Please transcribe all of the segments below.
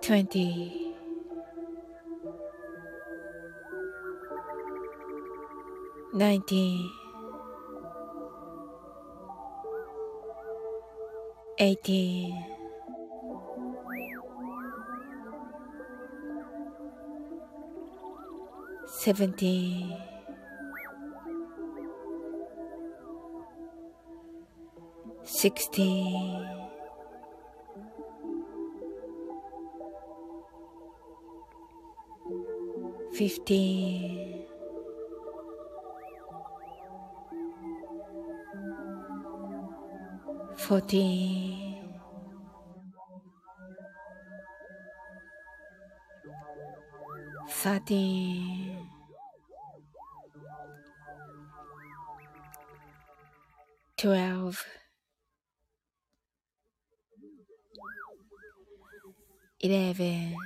20 19 18 17 16 fifteen, fourteen, thirteen, twelve, eleven.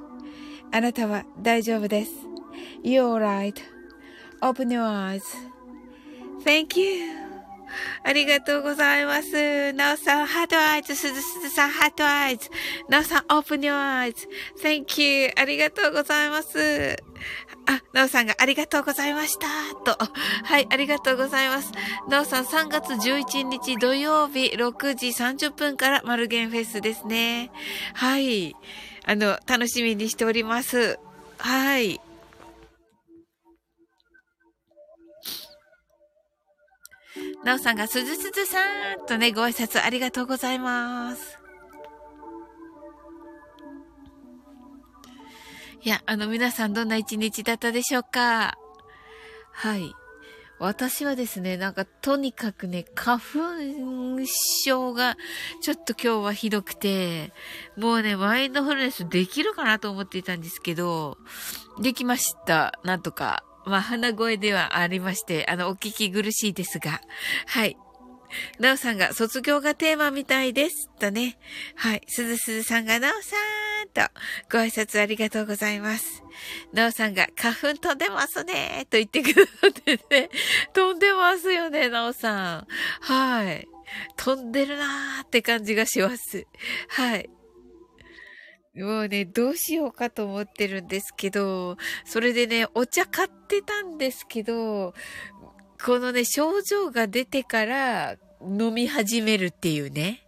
あなたは大丈夫です。You're right.Open your eyes.Thank you. ありがとうございます。なおさん、 heart eyes。すずすずさん、 heart eyes。なおさん、 Open your eyes.Thank you. ありがとうございます。あ、なおさんがありがとうございました。と。はい、ありがとうございます。なおさん3月11日土曜日6時30分からマルゲンフェスですね。はい。あの、楽しみにしております。はい。なおさんがすずすずさんとね、ご挨拶ありがとうございます。いや、あの皆さんどんな一日だったでしょうか？はい。私はですね、なんかとにかくね、花粉症がちょっと今日はひどくて、もうね、マインドフルネスできるかなと思っていたんですけど、できました。なんとか。まあ、鼻声ではありまして、あの、お聞き苦しいですが、はい。なおさんが卒業がテーマみたいです。とね。はい。すずすずさんがなおさんとご挨拶ありがとうございます。なおさんが花粉飛んでますねと言ってくださってね。飛んでますよね、なおさん。はい。飛んでるなーって感じがします。はい。もうね、どうしようかと思ってるんですけど、それでね、お茶買ってたんですけど、このね、症状が出てから飲み始めるっていうね。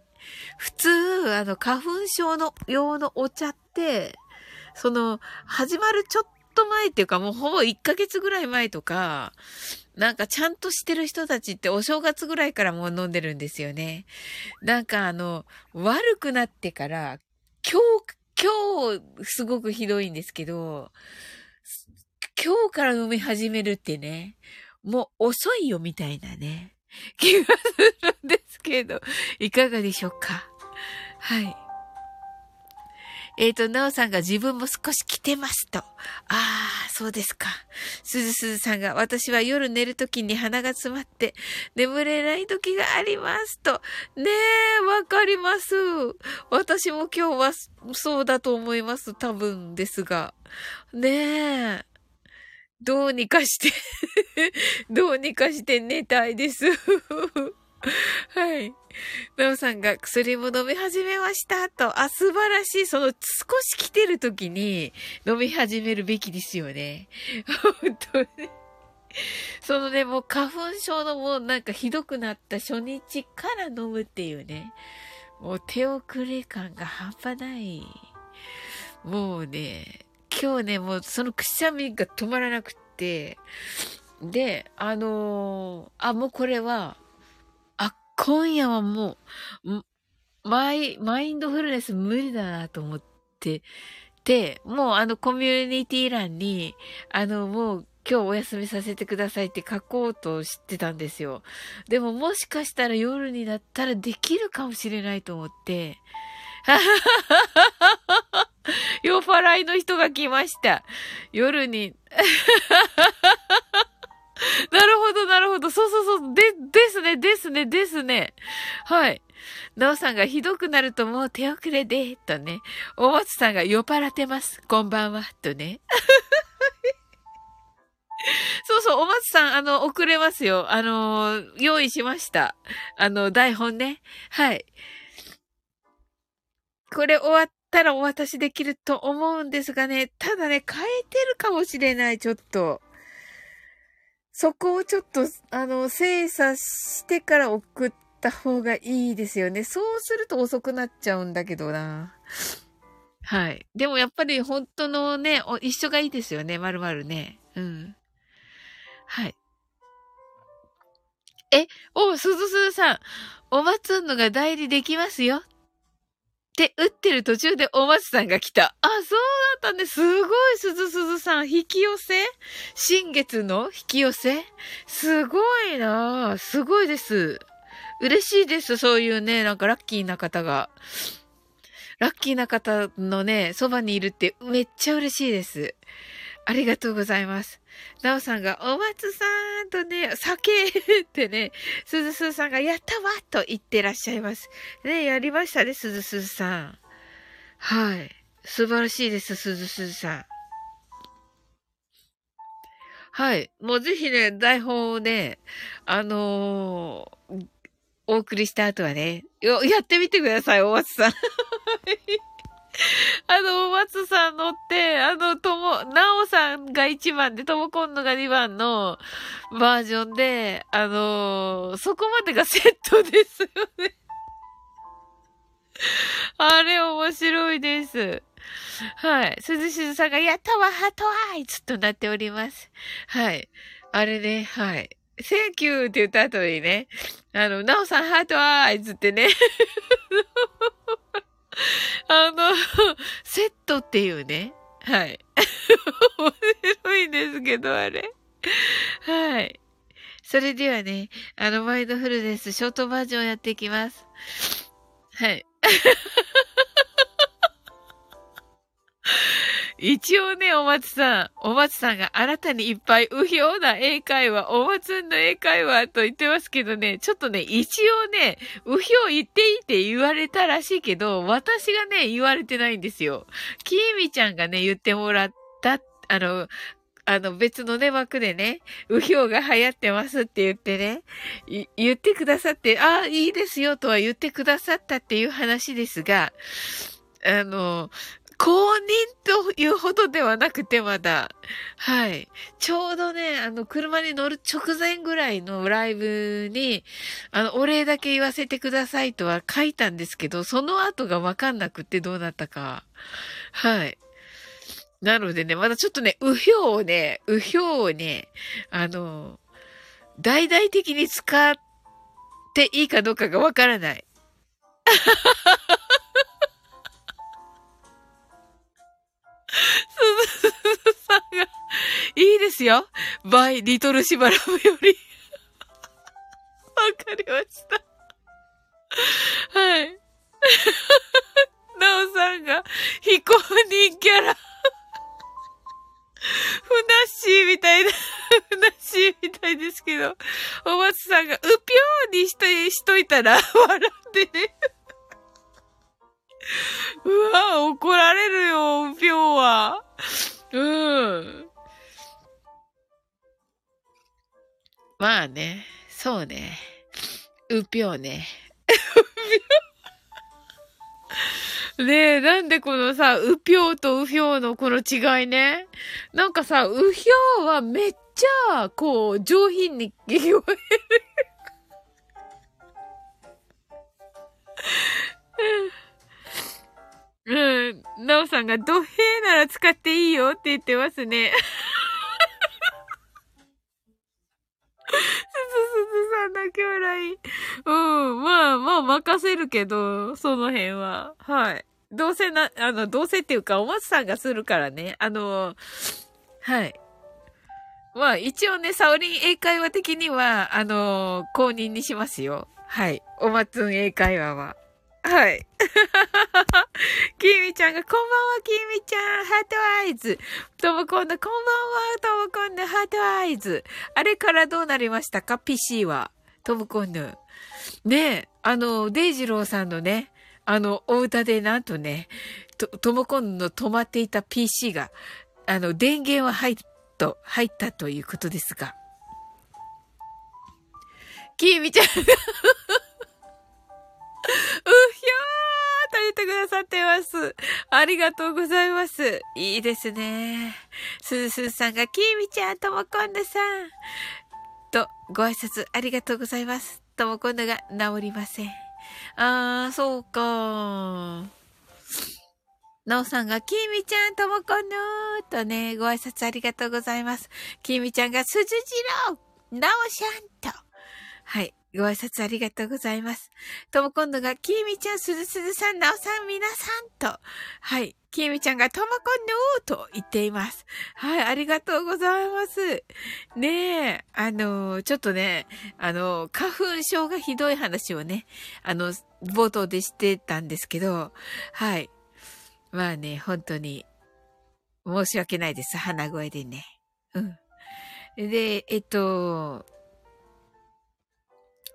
普通、あの、花粉症の用のお茶って、その、始まるちょっと前っていうか、もうほぼ1ヶ月ぐらい前とか、なんかちゃんとしてる人たちってお正月ぐらいからもう飲んでるんですよね。なんかあの、悪くなってから、今日、今日、すごくひどいんですけど、今日から飲み始めるってね、もう遅いよみたいなね、気がするんですけど、いかがでしょうか？はい。えっ、ー、と、なおさんが自分も少し来てますと。ああ、そうですか。すずすずさんが私は夜寝るときに鼻が詰まって眠れないときがありますと。ねえ、わかります。私も今日はそうだと思います。多分ですが。ねえ。どうにかして どうにかして寝たいです はい。なおさんが薬も飲み始めましたと。あ、素晴らしい。その少し来てる時に飲み始めるべきですよね。本当に。そのね、もう花粉症のもうなんかひどくなった初日から飲むっていうね。もう手遅れ感が半端ない。もうね、今日ね、もうそのくしゃみが止まらなくって、で、あのー、あ、もうこれは、あ、今夜はもう、マイ、マインドフルネス無理だなと思って、で、もうあのコミュニティ欄に、あのもう今日お休みさせてくださいって書こうとしてたんですよ。でももしかしたら夜になったらできるかもしれないと思って、はははははは 酔っ払いの人が来ました。夜に。なるほど、なるほど。そうそうそう。で、ですね、ですね、ですね。はい。なおさんがひどくなるともう手遅れで、とね。お松さんが酔っ払ってます。こんばんは、とね。そうそう、お松さん、あの、遅れますよ。あの、用意しました。あの、台本ね。はい。これ終わったらお渡しできると思うんですがね、ただね、変えてるかもしれない、ちょっと。そこをちょっと、あの、精査してから送った方がいいですよね。そうすると遅くなっちゃうんだけどな。はい。でもやっぱり本当のね、一緒がいいですよね、まるまるね。うん。はい。え、お、すずすずさん、おまつんのが代理できますよ。って打ってる途中でお松さんが来た。あ、そうだったんです。すごい、鈴鈴さん。引き寄せ？新月の引き寄せ？すごいなすごいです。嬉しいです。そういうね、なんかラッキーな方が。ラッキーな方のね、そばにいるってめっちゃ嬉しいです。ありがとうございます。なおさんが、お松さんとね、酒ってね、すずすずさんが、やったわと言ってらっしゃいます。ね、やりましたね、すずすずさん。はい。素晴らしいです、すずすずさん。はい。もうぜひね、台本をね、あのー、お送りした後はね、やってみてください、お松さん。あの、松さん乗って、あの、とも、なおさんが1番で、ともこんのが2番のバージョンで、あのー、そこまでがセットですよね。あれ面白いです。はい。すずすずさんが、やったわ、 heart eyes となっております。はい。あれね、はい。 Thank you って言った後にね、あの、なおさん heart eyes ってね、あの、セットっていうね。はい。面白いんですけど、あれ。はい。それではね、あの、マインドフルネス、ショートバージョンやっていきます。はい。一応ね、お松さん、お松さんがあなたにいっぱい右表な英会話、お松んの英会話と言ってますけどね、ちょっとね、一応ね、右表言っていいって言われたらしいけど、私がね、言われてないんですよ。きーみちゃんがね、言ってもらった、あの、あの別のね、枠でね、右表が流行ってますって言ってね、言ってくださって、ああ、いいですよとは言ってくださったっていう話ですが、あの、公認というほどではなくてまだ。はい。ちょうどね、あの、車に乗る直前ぐらいのライブに、あの、お礼だけ言わせてくださいとは書いたんですけど、その後がわかんなくってどうなったか。はい。なのでね、まだちょっとね、右表をね、右表をね、あの、大々的に使っていいかどうかがわからない。すずさんが、いいですよ。バイ、リトルシバラムより。わかりました。はい。なおさんが、非公認キャラ。ふなっしーみたいな、ふなっしーみたいですけど、お松さんが、うぴょーにしとしといたら、笑ってね。うわ、怒られるよ、うぴょーは。うん。まあね、そうね。うぴょうね。ねえ、なんでこのさ、うぴょうとうひょうのこの違いね？なんかさ、うひょうはめっちゃ、こう、上品に聞こえる。うん。なおさんが、ドヘーなら使っていいよって言ってますね。すずすずさんだけ笑い。うん。まあまあ任せるけど、その辺は。はい。どうせな、あの、どうせっていうか、お松さんがするからね。あの、はい。まあ一応ね、サオリン英会話的には、あの、公認にしますよ。はい。お松ん英会話は。はい。きみちゃんが、こんばんは、きみちゃん、ハートアイズ。ともこんの、こんばんは、ともこんの、ハートアイズ。あれからどうなりましたか ?PC は？ともこんの。ねえ、あの、デイジローさんのね、あの、お歌でなんとね、と、ともこんの止まっていた PC が、あの、電源は入っと、入ったということですが。きみちゃんうひょーと言ってくださってます。ありがとうございます。いいですね。すーすーさんが、きみちゃん、ともこんぬさん。と、ご挨拶ありがとうございます。ともこんぬが治りません。あー、そうかなおさんが、きみちゃん、ともこんぬとね、ご挨拶ありがとうございます。きみちゃんが、すずじろうなおしゃんと。はい。ご挨拶ありがとうございます。とも今度が、きーみちゃん、すずすずさん、なおさん、みなさんと、はい、きーみちゃんが、ともこんぬーと言っています。はい、ありがとうございます。ねえ、あの、ちょっとね、あの、花粉症がひどい話をね、あの、冒頭でしてたんですけど、はい。まあね、本当に、申し訳ないです。鼻声でね。うん。で、えっと、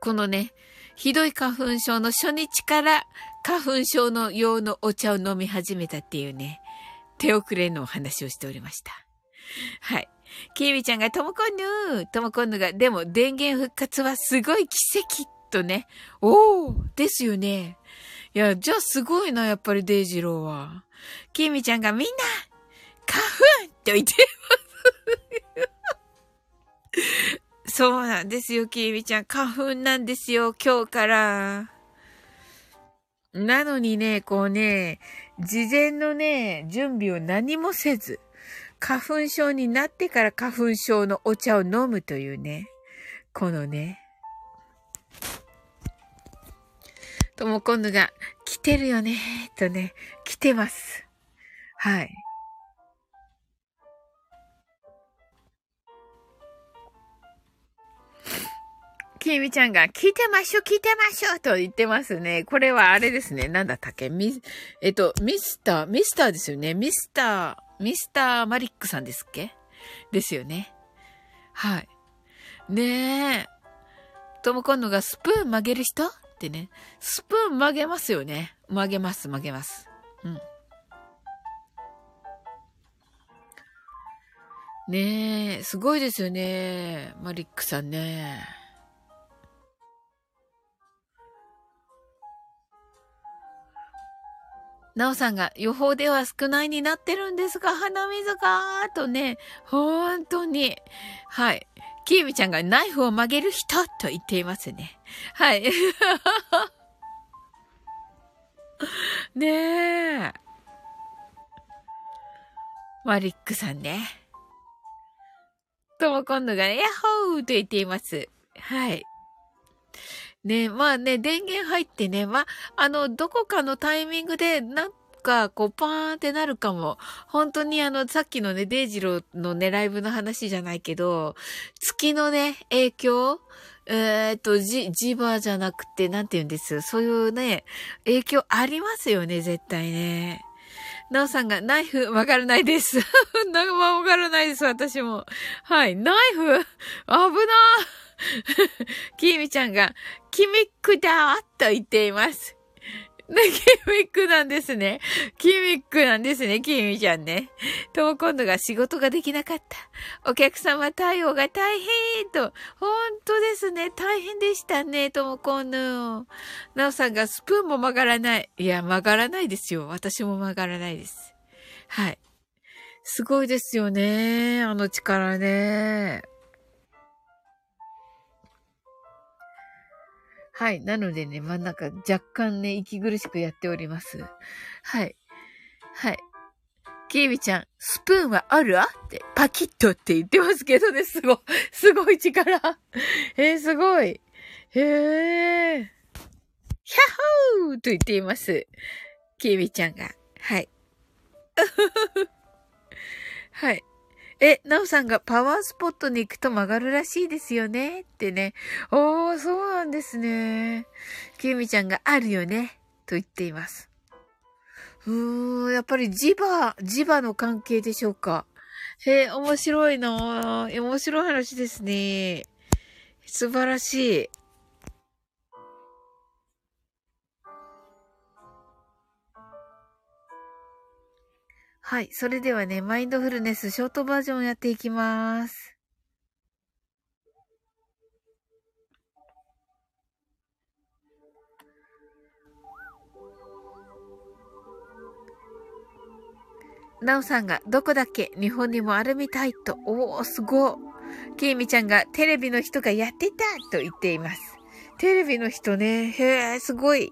このね、ひどい花粉症の初日から花粉症の用のお茶を飲み始めたっていうね、手遅れのお話をしておりました。はい。きみちゃんがともこんぬともこんぬが、でも電源復活はすごい奇跡とね。おーですよね。いや、じゃあすごいな、やっぱりデイジローは。キミちゃんがみんな、花粉って言ってます。そうなんですよ、キミちゃん。花粉なんですよ、今日から。なのにね、こうね、事前のね、準備を何もせず、花粉症になってから花粉症のお茶を飲むというね、このね、とも今度が、来てるよね、とね、来てます。はい。きみちゃんが、聞いてましょ、聞いてましょと言ってますね。これはあれですね。なんだったっけ？ミ、えっと、ミスター、ミスターですよね。ミスター、ミスターマリックさんですっけ？ですよね。はい。ねえ。とも今度がスプーン曲げる人？ってね。スプーン曲げますよね。曲げます、曲げます。うん。ねえ、すごいですよね。マリックさんね。なおさんが予報では少ないになってるんですが、鼻水がとね、本当に。はい。キーミちゃんがナイフを曲げる人と言っていますね。はい。ねえ。マリックさんね。とも今度が、ヤッホーと言っています。はい。ねまあね、電源入ってね、まあ、あの、どこかのタイミングで、なんか、こう、パーンってなるかも。本当にあの、さっきのね、デイジローのね、ライブの話じゃないけど、月のね、影響？え、っと、じ、磁場じゃなくて、なんて言うんです？そういうね、影響ありますよね、絶対ね。なおさんが、ナイフ、わからないです。わからないです、私も。はい、ナイフ？危なー キミちゃんが、キミックだと言っています。キミックなんですね。キミックなんですね、キミちゃんね。とも今度が仕事ができなかった。お客様対応が大変と。本当ですね。大変でしたね、とも今度。なおさんがスプーンも曲がらない。いや、曲がらないですよ。私も曲がらないです。はい。すごいですよね。あの力ね。はい。なのでね、真ん中若干ね、息苦しくやっております。はい。はい。キービちゃん、スプーンはあるあって、パキッとって言ってますけどね、すご、すごい力。えー、すごい。へえ。ヒャッホーと言っています。キービちゃんが。はい。はい。え、なおさんがパワースポットに行くと曲がるらしいですよね？ってね。おー、そうなんですね。きみちゃんがあるよね？と言っています。うーん、やっぱり磁場、磁場の関係でしょうか？へえ、面白いな面白い話ですね。素晴らしい。はい。それではね、マインドフルネスショートバージョンやっていきます。なおさんが、どこだっけ？日本にもあるみたいと。おー、すごきーみちゃんが、テレビの人がやってたと言っています。テレビの人ね。へー、すごい。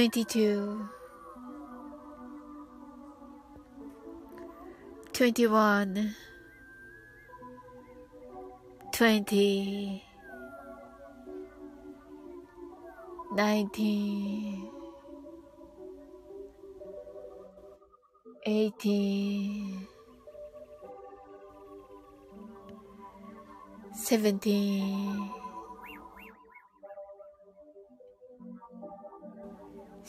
22 21 20 19 18 17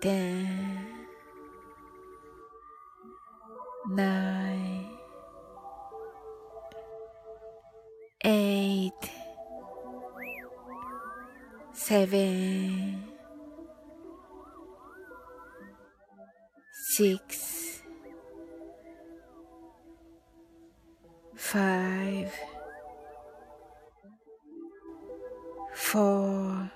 ten, nine, eight, seven, six, five, four.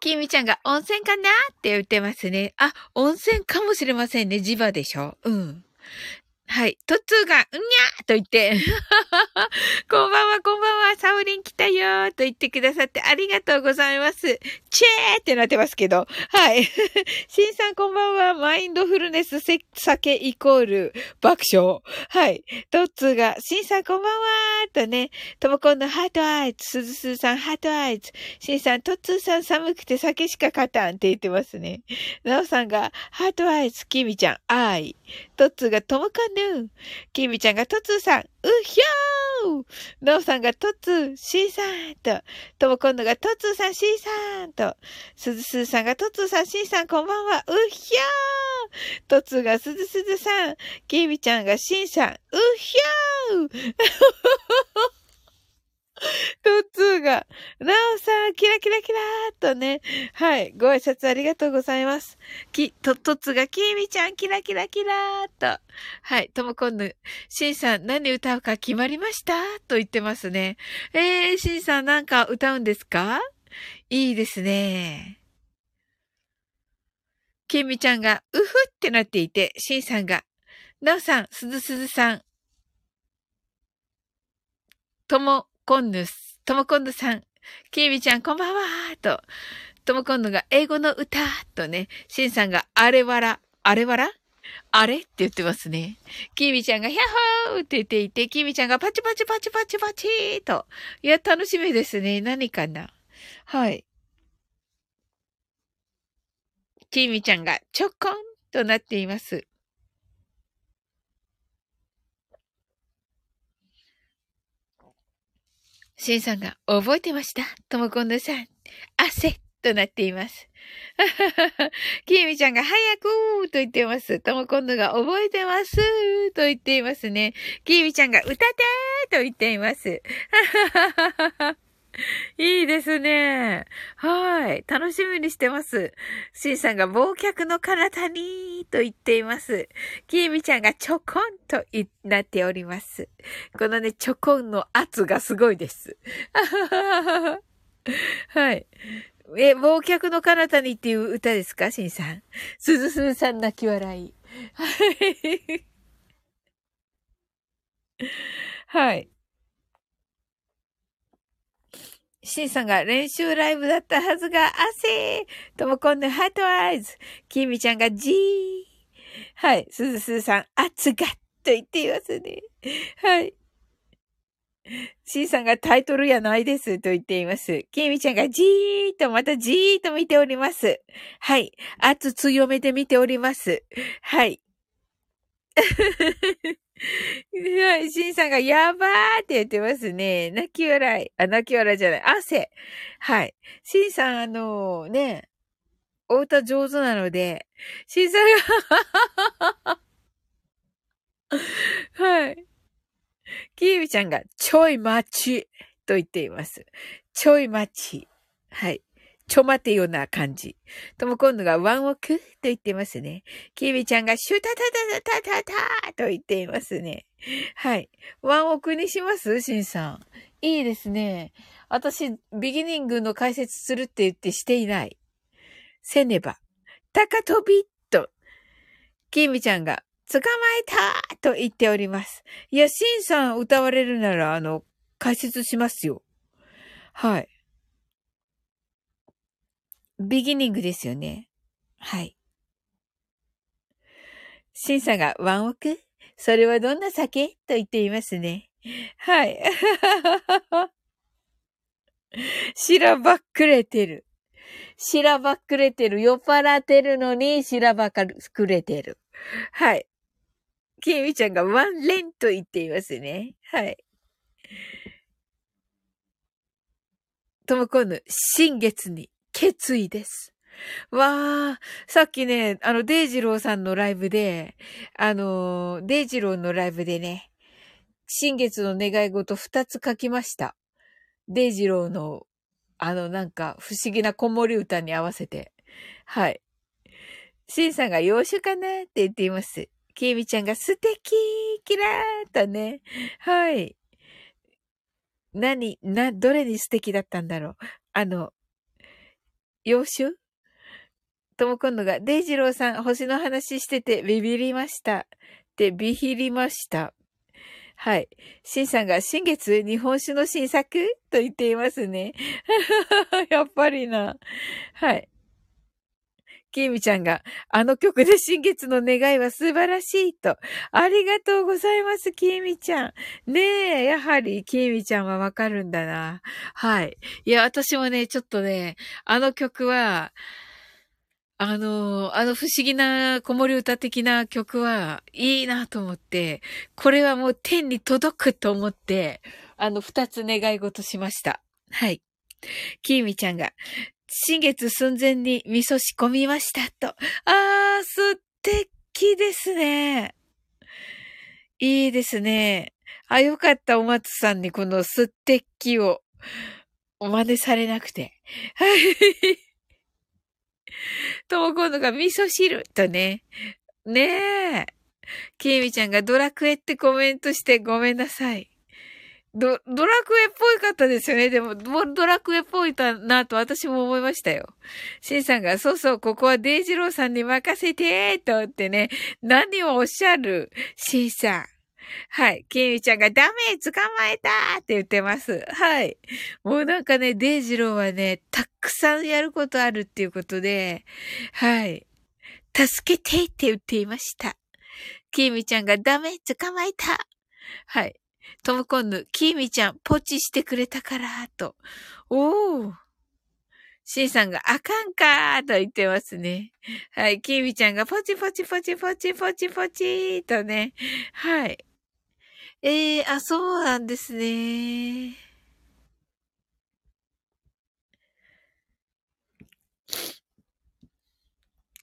きみちゃんが温泉かな？って言ってますね。あ、温泉かもしれませんね。磁場でしょ？うん。はい。トッツーが、うにゃーと言って、こんばんは、こんばんは、サオリン来たよーと言ってくださってありがとうございます。チェーってなってますけど。はい。シンさんこんばんは、マインドフルネス酒イコール爆笑。はい。トッツーが、シンさんこんばんはーとね、ともこんのハートアイズ、すずすーさんハートアイズ、シンさん、トッツーさん寒くて酒しか勝たんって言ってますね。ナオさんが、ハートアイズ、キミちゃん、アイ。トッツーが、ともこんぬキミちゃんが、トッツーさん、うひょー。ノーさんが、トッツー、シーさんと、ともこんのが、トッツーさん、シーさんと、すずすーさんが、トッツーさん、シーさん、こんばんは、うひょー。トッツーが、すずすずさん、キミちゃんが、シンさん、うひょー。トッツーが、ナオさん、キラキラキラーとね。はい。ご挨拶ありがとうございます。き、トットッツーが、キーミちゃん、キラキラキラーと。はい。ともこんぬ、シンさん、何歌うか決まりました？と言ってますね。えー、シンさん、なんか歌うんですか？いいですね。キミちゃんが、うふってなっていて、シンさんが、ナオさん、すずすずさん、ともこんぬす、ともこんぬさん、きみちゃんこんばんはと、ともこんぬが英語の歌とね、しんさんがあれわら、あれわら？あれって言ってますね。きみちゃんがヒャッホーって言っていて、きみちゃんがパチパチパチパチパチーと。いや、楽しみですね。何かな？はい。きみちゃんがちょこんとなっています。しんさんが覚えてましたともこんぬさん。汗となっています。きみちゃんが早くと言ってます。ともこんぬが覚えてますと言っていますね。きみちゃんが歌ってと言っています。いいですね。はい。楽しみにしてます。しんさんが忘却の彼方にと言っています。きみちゃんがちょこんとなっております。このね、ちょこんの圧がすごいです。はい。え、忘却の彼方にっていう歌ですか？しんさん。すずすずさん泣き笑い。はい。はい。シンさんが練習ライブだったはずが、汗ともこんのハートアイズ。キミちゃんがジー。はい。すずすずさん、圧がと言っていますね。はい。シンさんがタイトルやないですと言っています。キミちゃんがじーとまたじーと見ております。はい。圧強めて見ております。はい。シンさんがやばーって言ってますね。泣き笑い。あ、泣き笑いじゃない。汗。はい。シンさん、あのー、ね、お歌上手なので、シンさんが はい。キービちゃんが、ちょい待ちと言っています。ちょい待ち。はい。ちょ待てよな感じ。とも今度がワンオクと言ってますね。キービちゃんがシュタタタタタタタと言っていますね。はい。ワンオクにします？シンさん。いいですね。私、ビギニングの解説するって言ってしていない。せねば。高飛びと。キービちゃんが捕まえたと言っております。いや、シンさん歌われるなら、あの、解説しますよ。はい。ビギニングですよね。はい。シンさんがワンオク？それはどんな酒？と言っていますね。はい。しらばっくれてる。しらばっくれてる。酔っ払ってるのにしらばっくれてる。はい。きみちゃんがワンレンと言っていますね。はい。ともこぬ、新月に決意です。わあ、さっきね、あの、デイジローさんのライブで、あの、デイジローのライブでね、新月の願い事二つ書きました。デイジローの、あの、なんか、不思議な子守歌に合わせて。はい。シンさんが洋酒かなって言っています。きみちゃんが素敵キラーとね。はい。何、な、どれに素敵だったんだろう。あの、洋酒？とも今度が、デイジローさん、星の話しててビビりました。って、ビヒりました。はい。シンさんが、新月、日本酒の新作？と言っていますね。やっぱりな。はい。きーみちゃんが、あの曲で新月の願いは素晴らしいと。ありがとうございます、きーみちゃん。ねえ、やはり、きーみちゃんはわかるんだな。はい。いや、私もね、ちょっとね、あの曲は、あの、あの不思議な子守歌的な曲はいいなと思って、これはもう天に届くと思って、あの二つ願い事しました。はい。きーみちゃんが、新月寸前に味噌仕込みましたと。あー、素敵ですね。いいですね。あ、よかった、お松さんにこの素敵をお真似されなくて。はい。とも今度が味噌汁とね。ねえ。きえみちゃんがドラクエってコメントしてごめんなさい。ド、ドラクエっぽいかったですよね。でも、ドラクエっぽいなと私も思いましたよ。シンさんが、そうそう、ここはデイジローさんに任せてーと言ってね、何をおっしゃる？シンさん。はい。キミちゃんがダメ捕まえたーって言ってます。はい。もうなんかね、デイジローはね、たくさんやることあるっていうことで、はい。助けてって言っていました。キミちゃんがダメ捕まえた。はい。トムコンヌ、キーミちゃん、ポチしてくれたから、と。おー。シンさんがあかんかーと言ってますね。はい。キーミちゃんがポチポチポチポチポチポチーとね。はい。えー、あ、そうなんですね。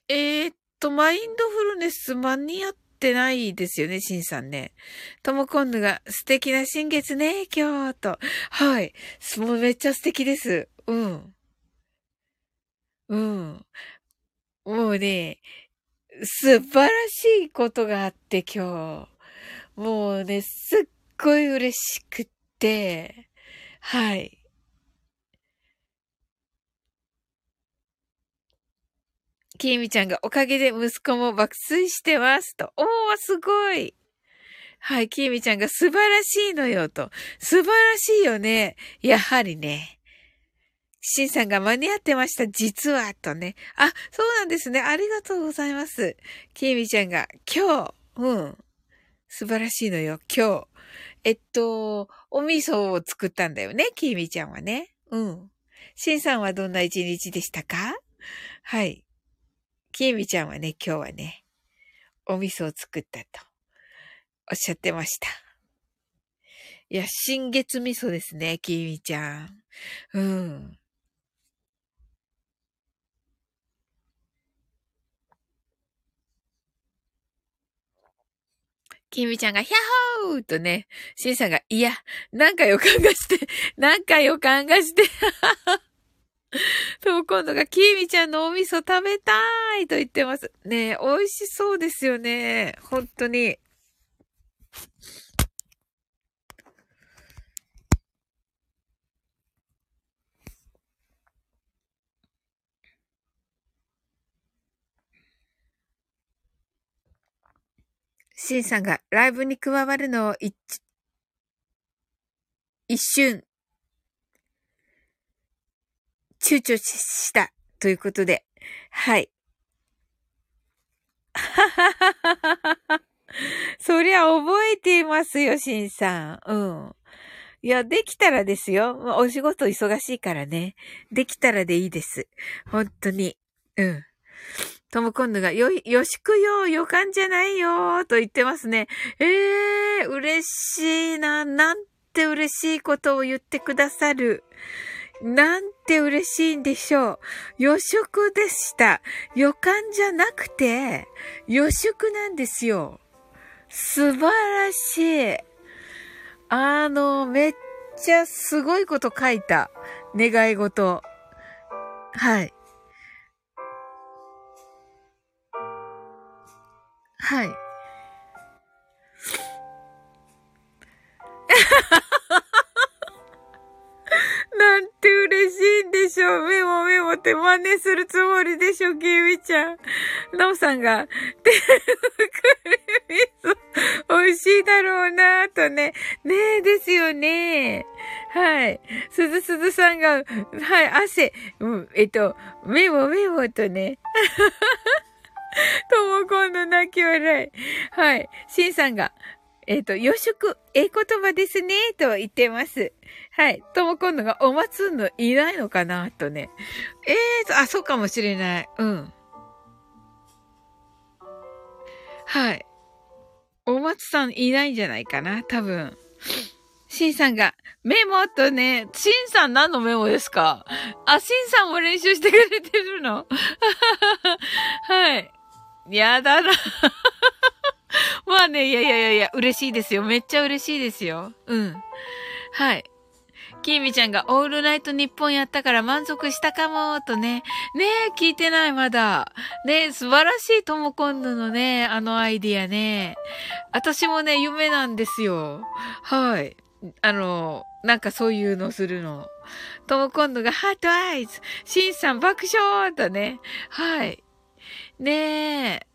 えー、っと、マインドフルネス間に合っってないですよね、シンさんね。ともこんぬが素敵な新月ね、今日と。はい。もうめっちゃ素敵です。うん。うん。もうね、素晴らしいことがあって今日。もうね、すっごい嬉しくって、はい。きーみちゃんがおかげで息子も爆睡してますと。おー、すごい。はい、きーみちゃんが素晴らしいのよと。素晴らしいよね。やはりね。しんさんが間に合ってました。実は、とね。あ、そうなんですね。ありがとうございます。きーみちゃんが今日、うん。素晴らしいのよ。今日。えっと、お味噌を作ったんだよね、きえみちゃんはね。うん。しんさんはどんな一日でしたか？はい。きみちゃんはね、今日はね、お味噌を作ったとおっしゃってました。いや、新月味噌ですね、きみちゃん。うん。きみちゃんが、ヒャッホーとね、しんさんが、いや、なんか予感がして、なんか予感がして、そう、今度が、きみちゃんのお味噌食べたいと言ってます。ね美味しそうですよね。本当に。シンさんがライブに加わるのを、一瞬、躊躇したということで、はい。ははははは。そりゃ覚えていますよ、シンさん。うん。いや、できたらですよ。お仕事忙しいからね。できたらでいいです。本当に。うん。とも今度が、よ、よしくよ、予感じゃないよ、と言ってますね。ええー、嬉しいな。なんて嬉しいことを言ってくださる。なんて嬉しいんでしょう。予食でした。予感じゃなくて、予食なんですよ。素晴らしい。あの、めっちゃすごいこと書いた。願い事。はい。はい。て嬉しいんでしょう。メモメモって真似するつもりでしょ、キミちゃん。ナオさんが、手作り味噌、美味しいだろうなとね。ねえ、ですよね。はい。すずすずさんが、はい、汗、うん、えっと、メモメモとね。とも今度泣き笑い。はい。シンさんが、えっ、ー、と、予祝、ええ言葉ですね、と言ってます。はい。とも今度が、おまつんのいないのかな、とね。ええーと、あ、そうかもしれない。うん。はい。お松さんいないんじゃないかな、多分。シンさんが、メモとね、シンさん何のメモですか？あ、シンさんも練習してくれてるの？はい。やだな。まあね、いやいやいやいや、嬉しいですよ。めっちゃ嬉しいですよ。うん。はい。きーみちゃんがオールナイト日本やったから満足したかも、とね。ねえ、聞いてない、まだ。ねえ、素晴らしいとも今度のね、あのアイディアね。私もね、夢なんですよ。はい。あの、なんかそういうのするの。とも今度がハートアイズ、シンさん爆笑とね。はい。ねえ。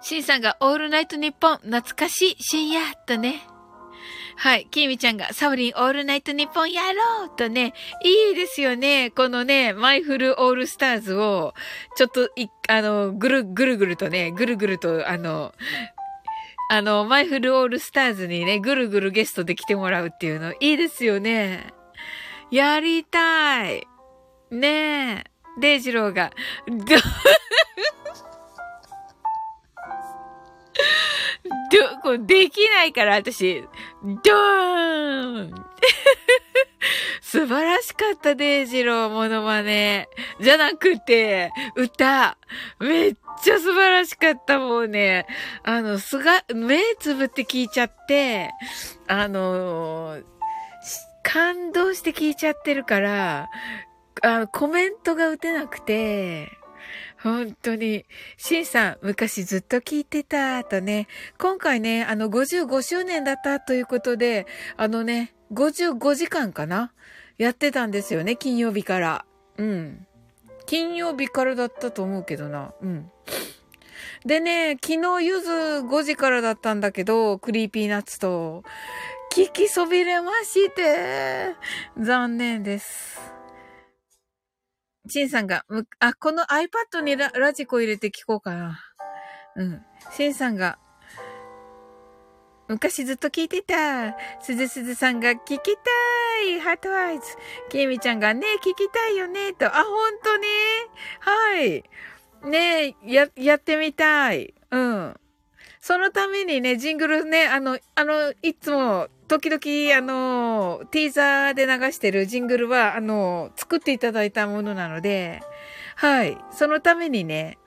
シンさんがオールナイトニッポン懐かしい深夜とね。はい。キーミちゃんがさおりんオールナイトニッポンやろうとね。いいですよね。このね、マイフルオールスターズを、ちょっと、い、あの、ぐる、ぐるぐるとね、ぐるぐると、あの、あの、マイフルオールスターズにね、ぐるぐるゲストで来てもらうっていうの、いいですよね。やりたい。ねえ。デイジローが、ど、こうできないから、私、ドーン 素晴らしかった、デイジロー、モノマネ。じゃなくて、歌。めっちゃ素晴らしかった、もうね。あの、すが、目つぶって聞いちゃって、あのー感動して聞いちゃってるから、あのコメントが打てなくて、本当に、シンさん、昔ずっと聞いてた、とね、今回ね、あの、55周年だったということで、あのね、55時間かなやってたんですよね、金曜日から。うん。金曜日からだったと思うけどな。うん。でね、昨日ゆず5時からだったんだけど、クリーピーナッツと、聞きそびれまして、残念です。チンさんが、あ、この iPad にララジコ入れて聞こうかな。うん。シンさんが、昔ずっと聞いてた。すずすずさんが聞きたい。ハートアイズ。きみちゃんがね、聞きたいよね。と。あ、ほんとに？はい。ねや、やってみたい。うん。そのためにね、ジングルね、あの、あの、いつも、時々、あの、ティーザーで流してるジングルは、あの、作っていただいたものなので、はい。そのためにね、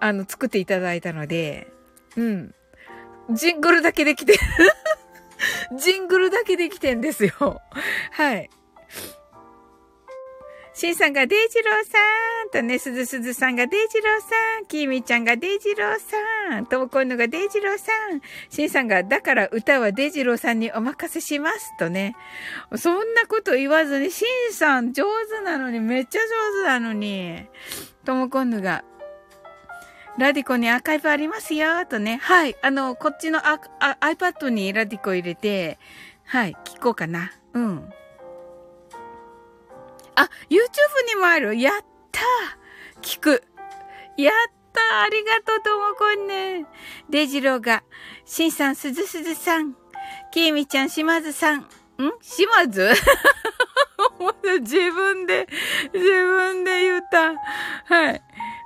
あの、作っていただいたので、うん。ジングルだけできて ジングルだけできてんですよ。はい。シンさんがデイジローさんとね、すずすずさんがデイジローさん、キーミちゃんがデイジローさん、ともこんのがデイジローさん、シンさんがだから歌はデイジローさんにお任せしますとね。そんなこと言わずに、シンさん上手なのに、めっちゃ上手なのに、ともこんのがラディコにアーカイブありますよ、とね。はい。あの、こっちのああ iPad にラディコ入れて、はい、聞こうかな。うん。あ、YouTube にもある。やった聞く。やったありがとう、ともこんね。デジローが、シンさん、すずすずさん、きーみちゃん、しまずさん、ん？しまず自分で、自分で言った。はい。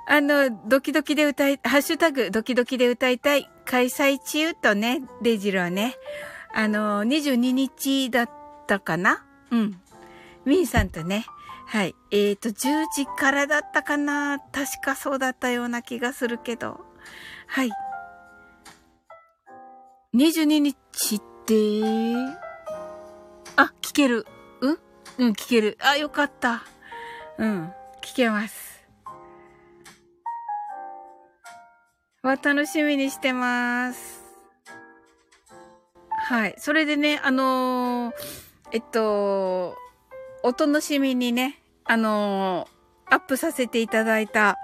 あの、ドキドキで歌い、ハッシュタグ、ドキドキで歌いたい、開催中とね、デジローね。あの、22日だったかな？うん。ミンさんとね。はい。えっ、ー、と、10時からだったかな確かそうだったような気がするけど。はい。22日って、あ、聞ける。うん？うん、聞ける。あ、よかった。うん、聞けます。は楽しみにしてます。はい。それでね、あのー、えっと、お楽しみにね、あのー、アップさせていただいた、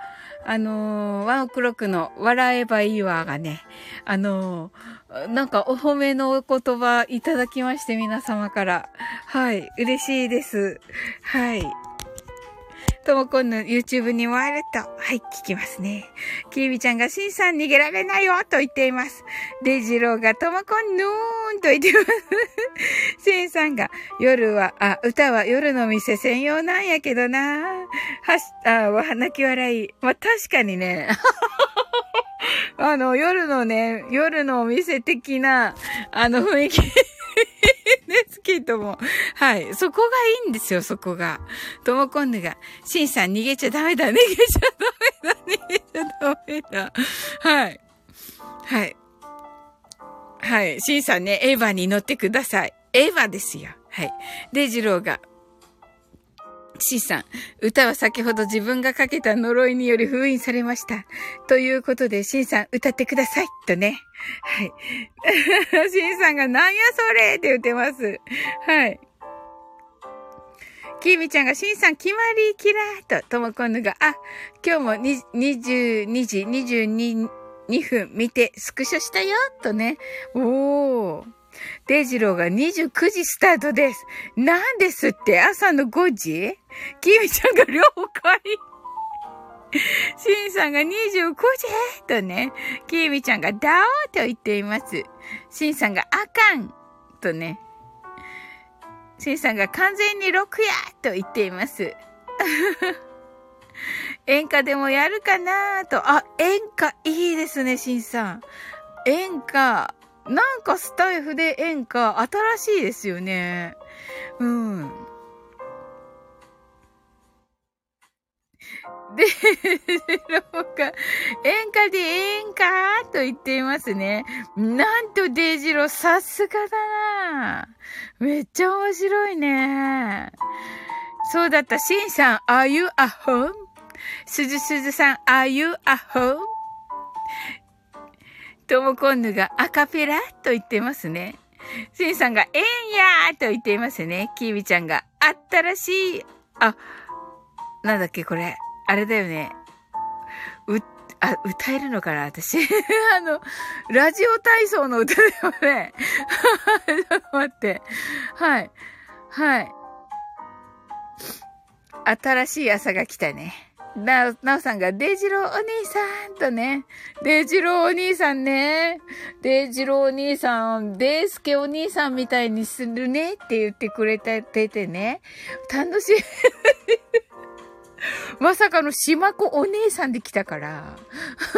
あのー、ワンオクロックの笑えばいいわがね、あのー、なんかお褒めのお言葉いただきまして、皆様から。はい。嬉しいです。はい。ともこんの YouTube にもあると。はい、聞きますね。きービちゃんが、しんさん逃げられないよと言っています。デジローが、ともこんぬーんと言ってます。しんさんが、夜は、あ、歌は夜の店専用なんやけどな。はし、あ、わ、泣き笑い。まあ、確かにね。あの、夜のね、夜のお店的な、あの雰囲気ですけども。はい。そこがいいんですよ、そこが。ともこんぬが、しんさん逃げちゃダメだ、逃げちゃダメだ、逃げちゃダメだ。はい。はい。はい。しんさんね、エヴァに乗ってください。エヴァですよ。はい。でジローが、C さん、歌は先ほど自分がかけた呪いにより封印されました。ということで、シンさん、歌ってください。とね。はい。シンさんが、なんやそれって言ってます。はい。きーみちゃんが、しんさん、決まりきらーと、ともこんぬが、あ、今日も22時22分見てスクショしたよとね。おー。デジローが29時スタートです。なんですって？朝の5時？キミちゃんが了解。シンさんが29時？とね、キミちゃんがダオーと言っています。シンさんがあかんとね、シンさんが完全に6やと言っています。演歌でもやるかなと。あ、演歌いいですね、シンさん。演歌。なんかスタイフで演歌、新しいですよね。うん。で、ローカ、演歌で演歌と言っていますね。なんとデイジロー、さすがだなめっちゃ面白いね。そうだった。シンさん、are you at home? すずすずさん、are you at home? ともこんぬがアカペラと言ってますね。シンさんが、えんやーと言っていますね。キービちゃんが、あったらしい。あ、なんだっけ、これ。あれだよね。う、あ、歌えるのかな私。あの、ラジオ体操の歌だよね。ちょっと待って。はい。はい。新しい朝が来たね。な、なおさんが、デジローお兄さんとね、デジローお兄さんね、デジローお兄さん、デイスケお兄さんみたいにするねって言ってくれててね、楽しい。まさかの島子お姉さんで来たから、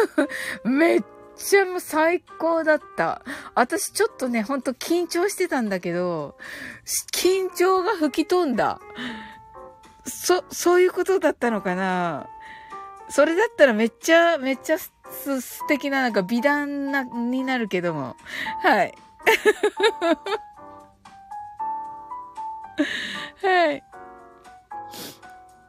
めっちゃもう最高だった。私ちょっとね、ほんと緊張してたんだけど、緊張が吹き飛んだ。そ、そういうことだったのかな？それだったらめっちゃ、めっちゃす素敵ななんか美談な、になるけども。はい。はい。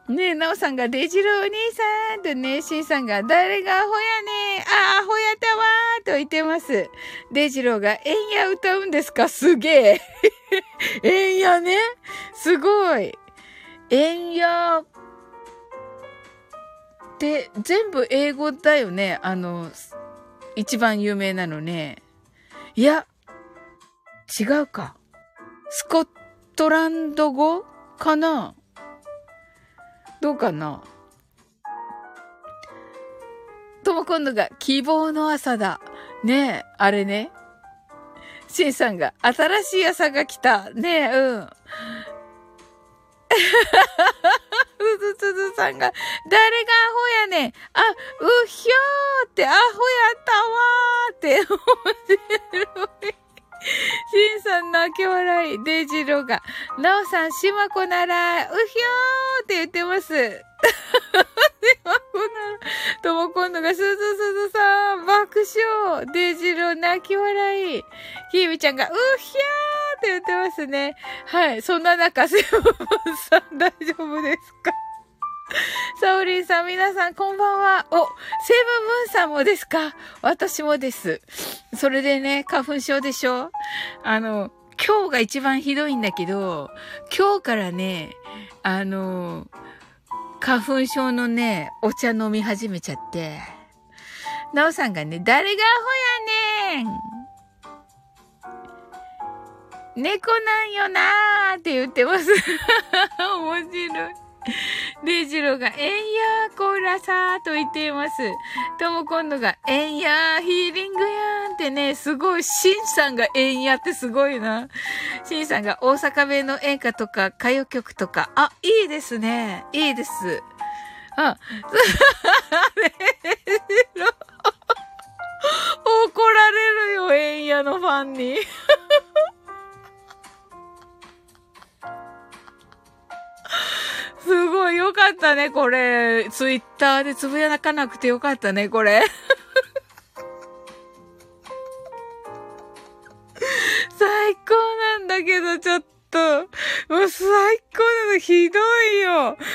ねえ、なおさんが、デジローお兄さんとね、シンさんが、誰がアホやねあ、アホやたわーと言ってます。デジローが、エンヤ歌うんですか？すげえ。エンヤね？すごい。エンヤって、全部英語だよね。あの、一番有名なのね。いや、違うか。スコットランド語かなどうかなとも今度が希望の朝だ。ねえ、あれね。シンさんが新しい朝が来た。ねえ、うん。うずつずさんが、誰がアホやねん。あ、うひょーってアホやったわーって面白い。シンさん泣き笑い。デイジローが、ナオさん、シマコなら、うひょーって言ってます。シマコなら、とも今度が、すずすずさん、爆笑。デイジロー泣き笑い。キーミちゃんが、うひょーって言ってますね。はい。そんな中、セブンさん大丈夫ですか？サオリンさん、皆さん、こんばんは。お、セブンムーンさんもですか？私もです。それでね、花粉症でしょ？あの、今日が一番ひどいんだけど、今日からね、あの、花粉症のね、お茶飲み始めちゃって。なおさんがね、誰がアホやねん猫なんよなーって言ってます。面白い。デイジローが、えんやーコーラさーと言っています。とも今度が、えんやーヒーリングやーんってね、すごい、シンさんがえんやってすごいな。シンさんが大阪弁の演歌とか歌謡曲とか、あ、いいですね。いいです。あ、デイジロー。怒られるよ、えんやのファンに。すごいよかったね、これ。ツイッターでつぶやかなくてよかったね、これ。最高なんだけど、ちょっと。もう最高なの、ひどいよ。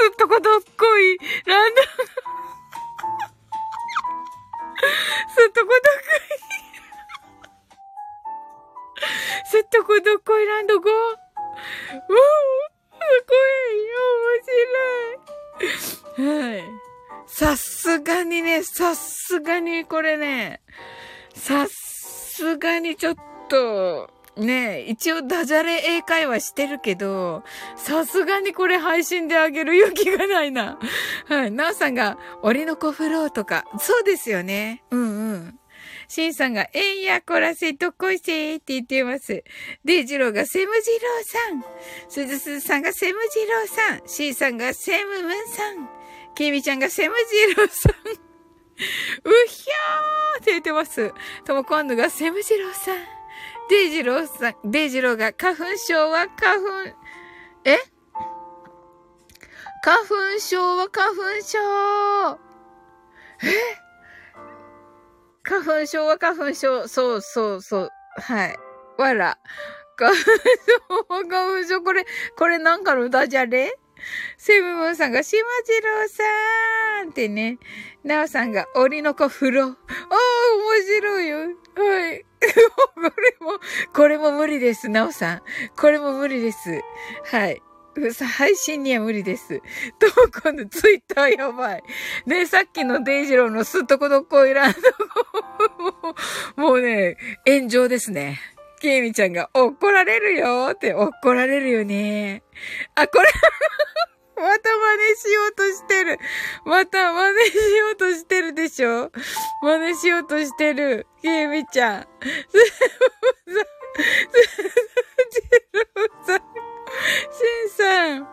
すっとこどっこい、ランド、すっとこどっこい。すっとこどっこいランド5。うーすごい面白い。はい。さすがにね、さすがにこれね、さすがにちょっと、ね一応ダジャレ英会話してるけど、さすがにこれ配信であげる勇気がないな。はい。なおさんが、檻の子フローとか、そうですよね。うんうん。シンさんが、えんやこらせ、どっこいせって言ってます。デイジローが、セムジローさん。スズスズさんが、セムジローさん。シンさんが、セムムンさん。ケミちゃんが、セムジローさん。うひゃーって言ってます。とも今度が、セムジローさん。デイジローさん、デイジローが、花粉症は花粉、え？花粉症は花粉症。え？花粉症は花粉症。そうそうそう。はい。わら。花粉症は花粉症。これ、これなんかの歌じゃねセブンさんが、しまじろうさんってね。なおさんが、檻の子風呂。ああ、面白いよ。はい。これも、これも無理です、なおさん。これも無理です。はい。配信には無理です。と、今度ツイッターやばい。ね、さっきのデイジローのすっとこどっこいらんも、もうね、炎上ですね。ケイミちゃんが怒られるよって怒られるよね。あ、これまた真似しようとしてる。また真似しようとしてるでしょ真似しようとしてる。ケイミちゃん。す ずさん、すずさん、しんさん。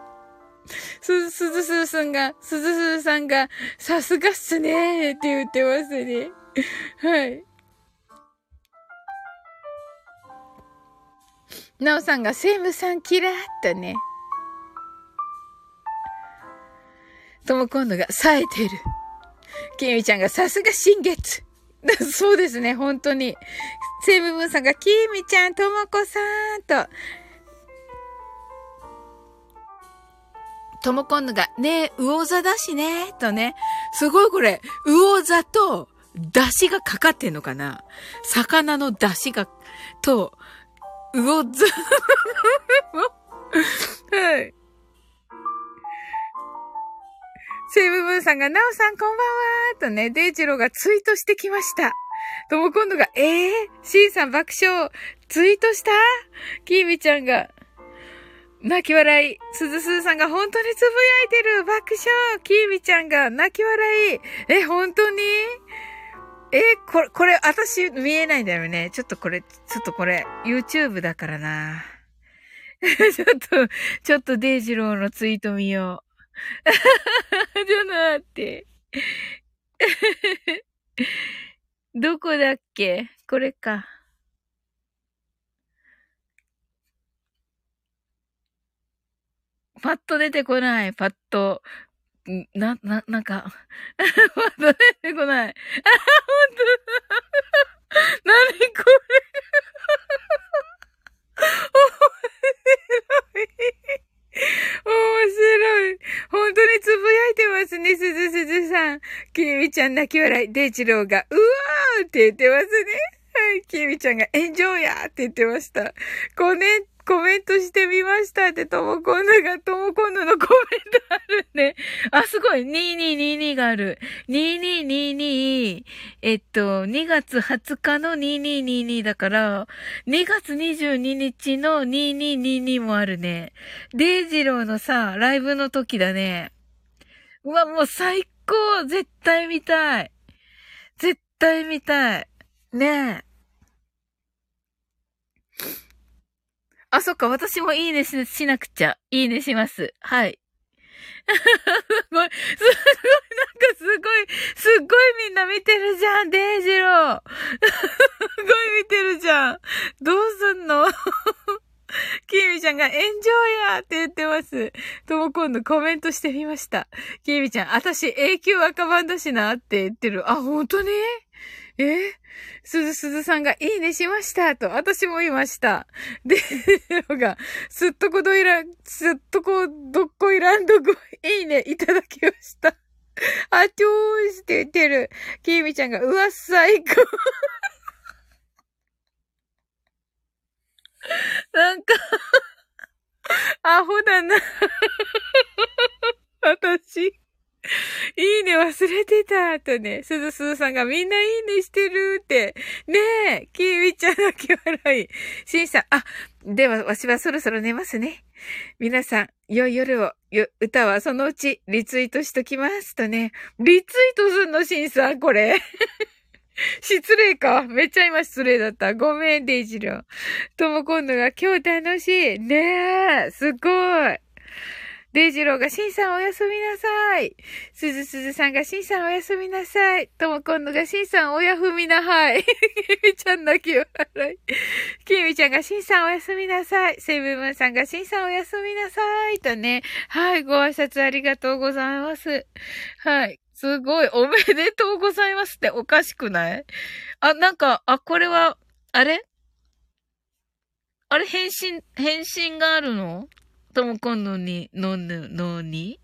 す、すずすずさんが、すずすずさんが、さすがっすねーって言ってますね。はい。なおさんが、セイムさんキラーっとね。とも今度が、冴えてる。きみちゃんが、さすが新月。そうですね、本当に。セイムブンさんが、きみちゃん、ともこさんと、ともこんぬが、ねえ、魚座だしね、とね。すごいこれ、魚座と、出汁がかかってんのかな魚の出汁が、と、魚座 はい。セイブブンさんが、ナオさんこんばんはとね、デイジローがツイートしてきました。とも今度が、ええー、シンさん爆笑、ツイートした？キーミちゃんが、泣き笑い。すずすずさんが本当につぶやいてる。爆笑。きーみちゃんが泣き笑い。え、本当に？え、これ、これ、私見えないんだよね。ちょっとこれ、ちょっとこれ、YouTube だからな。ちょっと、ちょっとデイジローのツイート見よう。ちょっと待って。どこだっけ？これか。パッと出てこない、パッと。な、な、なんか、パッと出てこない。あ、ほんとなにこれ 面白い。面白い。本当につぶやいてますね、すずすずさん。きみちゃん泣き笑い。デイチローが、うわーって言ってますね。はい、きみちゃんが、エンジョーやーって言ってました。こね、コメントしてみましたって、ともこんぬが、ともこんぬのコメントあるね。あ、すごい。2222がある。2222、えっと、2月20日の2222だから、2月22日の2222もあるね。デイジローのさ、ライブの時だね。うわ、もう最高絶対見たい絶対見たいねえ。あ、そっか、私もいいねししなくちゃ。いいねします。はい。す ごい、すごい、なんかすごい、すっごいみんな見てるじゃん、デイジロー。すごい見てるじゃん。どうすんの？キーミちゃんがエンジョーやって言ってます。とも今度コメントしてみました。キーミちゃん、私永久赤番だしなって言ってる。あ、本当に？えすずすずさんがいいねしましたと、私も言いました。で、のが、すっとこどいら、すっとこどっこいらんどこ、いいねいただきました。あ、ちょーして言ってる。きみちゃんが、うわ、最高。なんかアホだな私。いいね忘れてた、とね、すずすずさんがみんないいねしてるって。ねえ、きーみちゃん泣き笑い。しんさん、あ、では、わしはそろそろ寝ますね。皆さん、良い夜を、よ、歌はそのうちリツイートしときますとね。リツイートすんの、しんさん、これ。失礼か。めっちゃ今失礼だった。ごめん、デイジロー。とも今度が今日楽しい。ねえ、すごい。デイジローが、シンさんおやすみなさい。すずすずさんが、シンさんおやすみなさい。ともこんのが、シンさんおやふみなはい。きみちゃん泣き笑い。きみちゃんが、シンさんおやすみなさい。セイブムーンさんが、シンさんおやすみなさい。とね。はい、ご挨拶ありがとうございます。はい。すごい、おめでとうございますっておかしくない？あ、なんか、あ、これは、あれ？あれ、返信、返信があるの？とも今度に、のぬ、のに？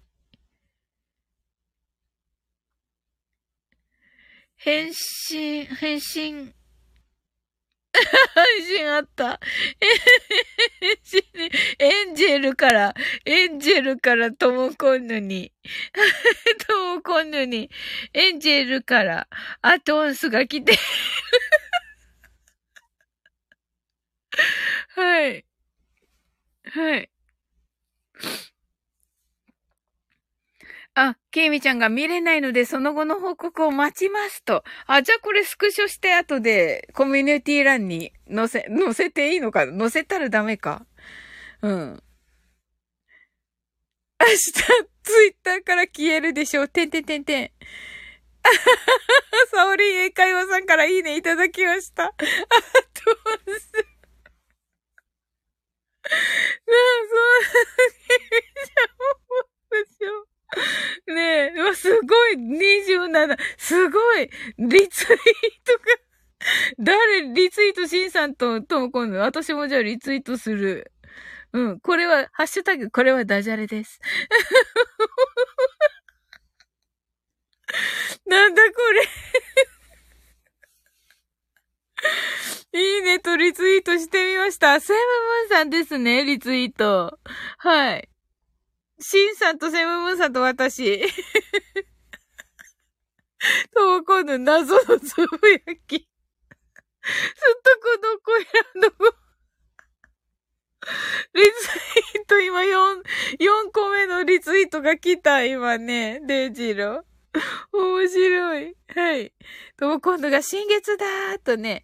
返信、返信、配信あった。エンジェルから、エンジェルからともこんぬに、ともこんぬに、エンジェルからアトンスが来て はい。はい。あ、ケイミちゃんが見れないので、その後の報告を待ちますと。あ、じゃあこれスクショして後でコミュニティ欄に載せ、載せていいのか？載せたらダメか？うん。明日、ツイッターから消えるでしょう。てんてんてんてん。サオリン英会話さんからいいねいただきました。あ、どうす。なあ、そう、じゃあ、ねえ、わ、すごい、27、すごい、リツイートが、誰、リツイート、シンさんと、とも今度、私もじゃあリツイートする。うん、これは、ハッシュタグ、これはダジャレです。なんだこれ いいねとリツイートしてみました。セムムーンさんですね、リツイート。はい。シンさんとセムムーンさんと私。とも今度謎のつぶやき。すっとこどこいらどこ。リツイート今4、4個目のリツイートが来た、今ね。デイジロー。面白い。はい。とも今度が新月だーとね。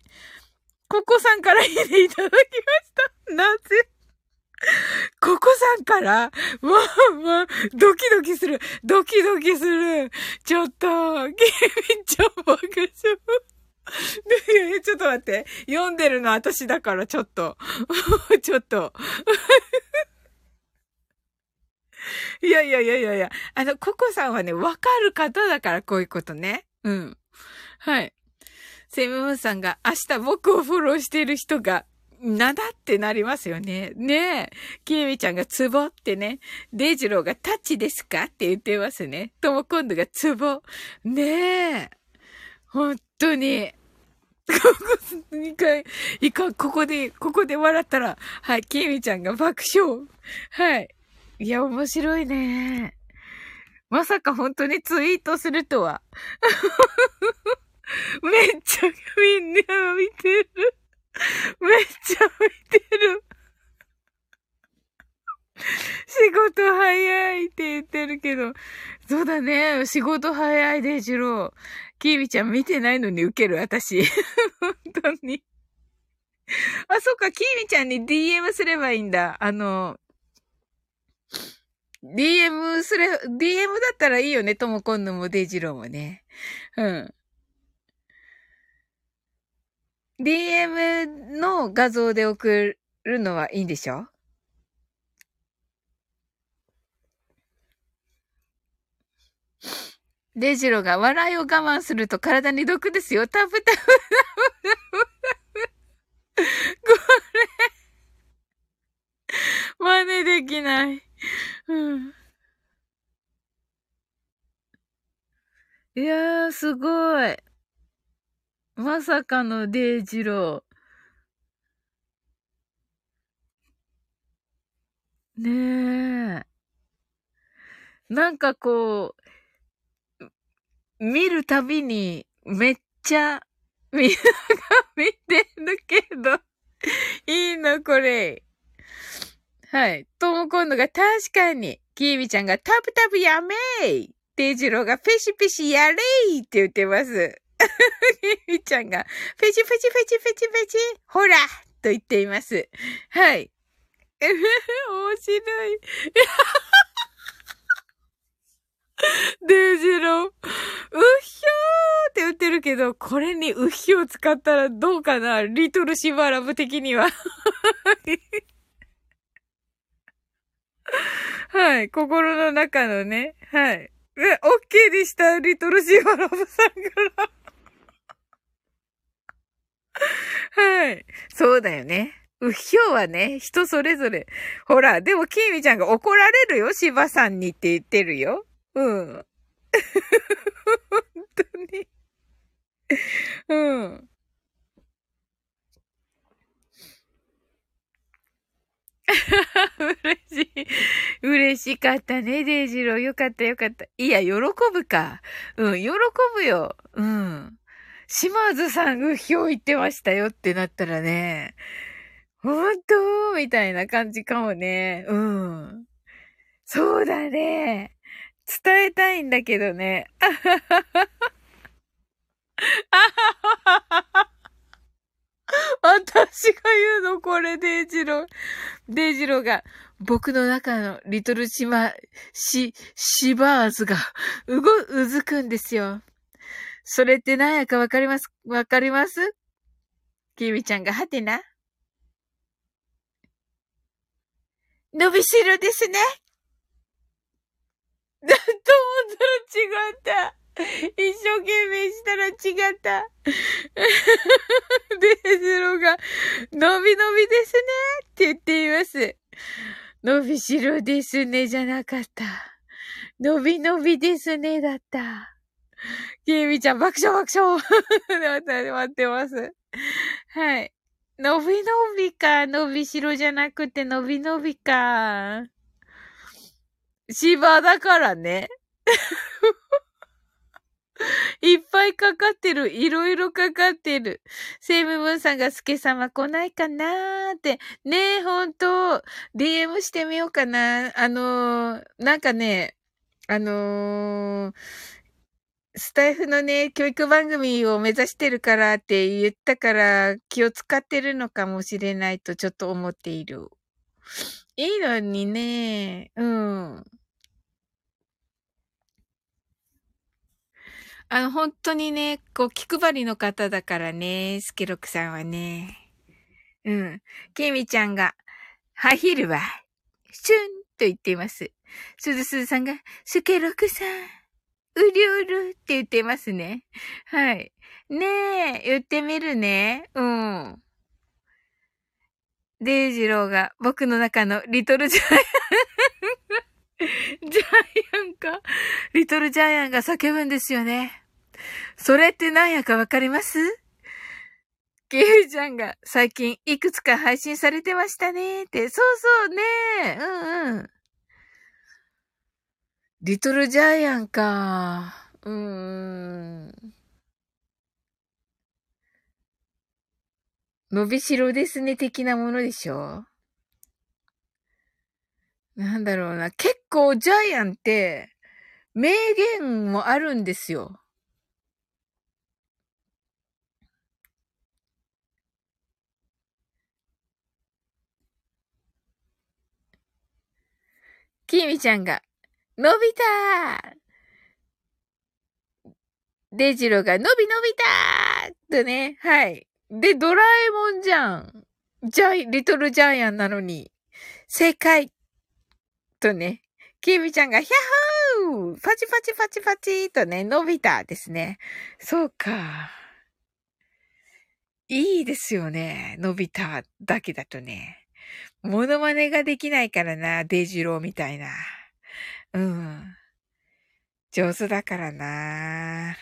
ココさんからいいねいただきました。なぜ？ココさんからわあ、わあ、ドキドキする。ドキドキする。ちょっと、ケビンちゃん爆笑。いやいや、ちょっと待って。読んでるの私だから、ちょっと。ちょっと。いやいやいやいやいや。あの、ココさんはね、わかる方だから、こういうことね。うん。はい。セムムーンさんが明日僕をフォローしている人がなだってなりますよね。ねえ。キエミちゃんがツボってね。デイジローがタッチですかって言ってますね。とも今度がツボ。ねえ。本当に。ここ、2回、いかん、ここで、ここで笑ったら、はい、キエミちゃんが爆笑。はい。いや、面白いね。まさか本当にツイートするとは。めっちゃみんな見てる。めっちゃ見てる。仕事早いって言ってるけど。そうだね。仕事早いでしろ。キービちゃん見てないのに受ける、私。本当に。あ、そっか、キービちゃんに DM すればいいんだ。あの、DM すれ、DM だったらいいよね、ともこんのもデジローもね。うん。DM の画像で送るのはいいんでしょ？デジロが笑いを我慢すると体に毒ですよ。タブタブタブタブ。これ、真似できない。うん。いやー、すごい。まさかのデイジロー。ねえ。なんかこう、見るたびにめっちゃみんなが見てるけど、いいのこれ。はい。とも今度が確かに、キービちゃんがタブタブやめーデイジローがペシペシやれーって言ってます。キーちゃんが、ペチペチペチペチペチ、ほらと言っています。はい。面白い。デイジロー、うひょーって言ってるけど、これにうひょー使ったらどうかなリトルシバラブ的には。はい。心の中のね。はい。え、オッケーでした。リトルシバラブさんから。はい。そうだよね。うひょうはね、人それぞれ。ほら、でも、きみちゃんが怒られるよ、しばさんにって言ってるよ。うん。本当に。うん。嬉しい。嬉しかったね、デイジロー。よかったよかった。いや、喜ぶか。うん、喜ぶよ。うん。島津さん、うひょう言ってましたよってなったらね、本当？みたいな感じかもね。うん。そうだね。伝えたいんだけどね。あははは。あははは。私が言うのこれ、デイジロー。デイジローが、僕の中のリトルシマ、シ、シバーズが、うご、うずくんですよ。それって何やかわかりますわかります？キミちゃんが、はてな。伸びしろですね。だと思ったら違った。一生懸命したら違った。デズロが、伸び伸びですねって言っています。伸びしろですねじゃなかった。伸び伸びですねだった。ケイミちゃん爆笑爆笑 待ってます。はい。伸び伸びか。伸びしろじゃなくて伸び伸びか。芝だからね。いっぱいかかってる。いろいろかかってる。セイムブンさんがスケ様来ないかなーって。ねえ、ほんと。DM してみようかな。あのー、なんかね、あのー、スタイフのね、教育番組を目指してるからって言ったから気を使ってるのかもしれないとちょっと思っている。いいのにね、うん。あの、本当にね、こう、気配りの方だからね、スケロクさんはね。うん。ケミちゃんが、ハヒルは、シュンと言っています。すずすずさんが、スケロクさん、うりうるって言ってますね。はい。ねえ、言ってみるね。うん。デイジローが僕の中のリトルジャイアン ジャイアンか？リトルジャイアンが叫ぶんですよね。それって何やかわかります？ケイちゃんが最近いくつか配信されてましたねって。そうそうね。うんうん。リトルジャイアンか。うーん。伸びしろですね的なものでしょ？なんだろうな。結構ジャイアンって、名言もあるんですよ。きみちゃんが、伸びたデジロが、伸び伸びたーとね、はい。で、ドラえもんじゃん。ジャイ、リトルジャイアンなのに。正解とね、キミちゃんが、ヒャッホーパチパチパチパチとね、伸びたですね。そうか。いいですよね。伸びただけだとね。モノマネができないからな、デジローみたいな。うん。上手だからな。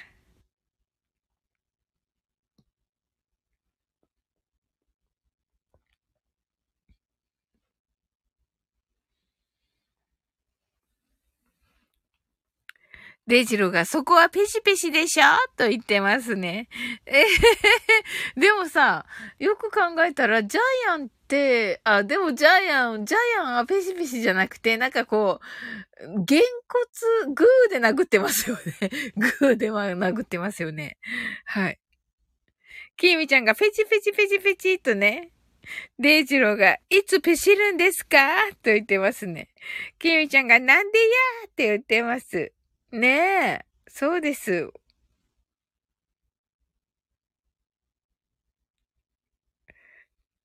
デジロが、そこはペシペシでしょ？と言ってますね。えへへへ。でもさ、よく考えたら、ジャイアンって、あ、でもジャイアン、ジャイアンはペシペシじゃなくて、なんかこう、げんこつ、グーで殴ってますよね。グーでは殴ってますよね。はい。キーミちゃんがペチペチペチペチとね、デイジローが、いつペシるんですか？と言ってますね。キミちゃんが、なんでや？ーって言ってます。ねえ、そうです。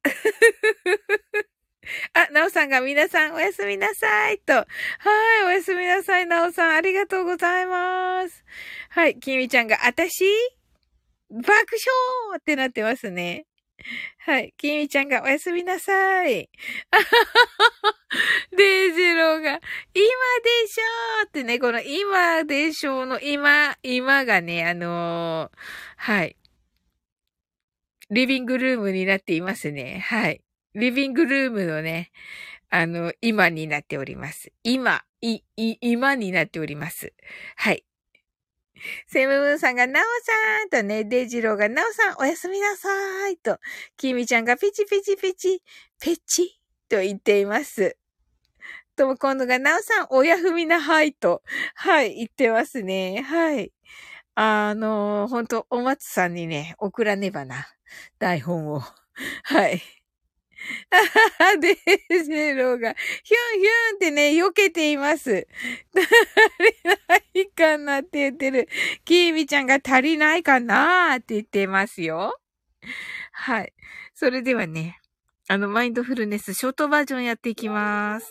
あ、なおさんが皆さんおやすみなさいと。はい、おやすみなさい、なおさん。ありがとうございます。はい、きみちゃんが、あたし？爆笑ってなってますね。はい。きみちゃんがおやすみなさい。デイジローが、今でしょーってね、この今でしょーの今、今がね、あのー、はい。リビングルームになっていますね。はい。リビングルームのね、あの、今になっております。今、い、い、今になっております。はい。セムムーンさんが、なおさんとね、デジローが、なおさんおやすみなさーいと、キミちゃんがピチピチピチ、ペチと言っています。とも今度が、なおさんおやふみなはいと、はい、言ってますね。はい。あのー、ほんと、お松さんにね、送らねばな。台本を。はい。あはは、デージェローが、ヒュンヒュンってね、避けています。足りないかなって言ってる。キーミちゃんが足りないかなーって言ってますよ。はい。それではね、あの、マインドフルネスショートバージョンやっていきます。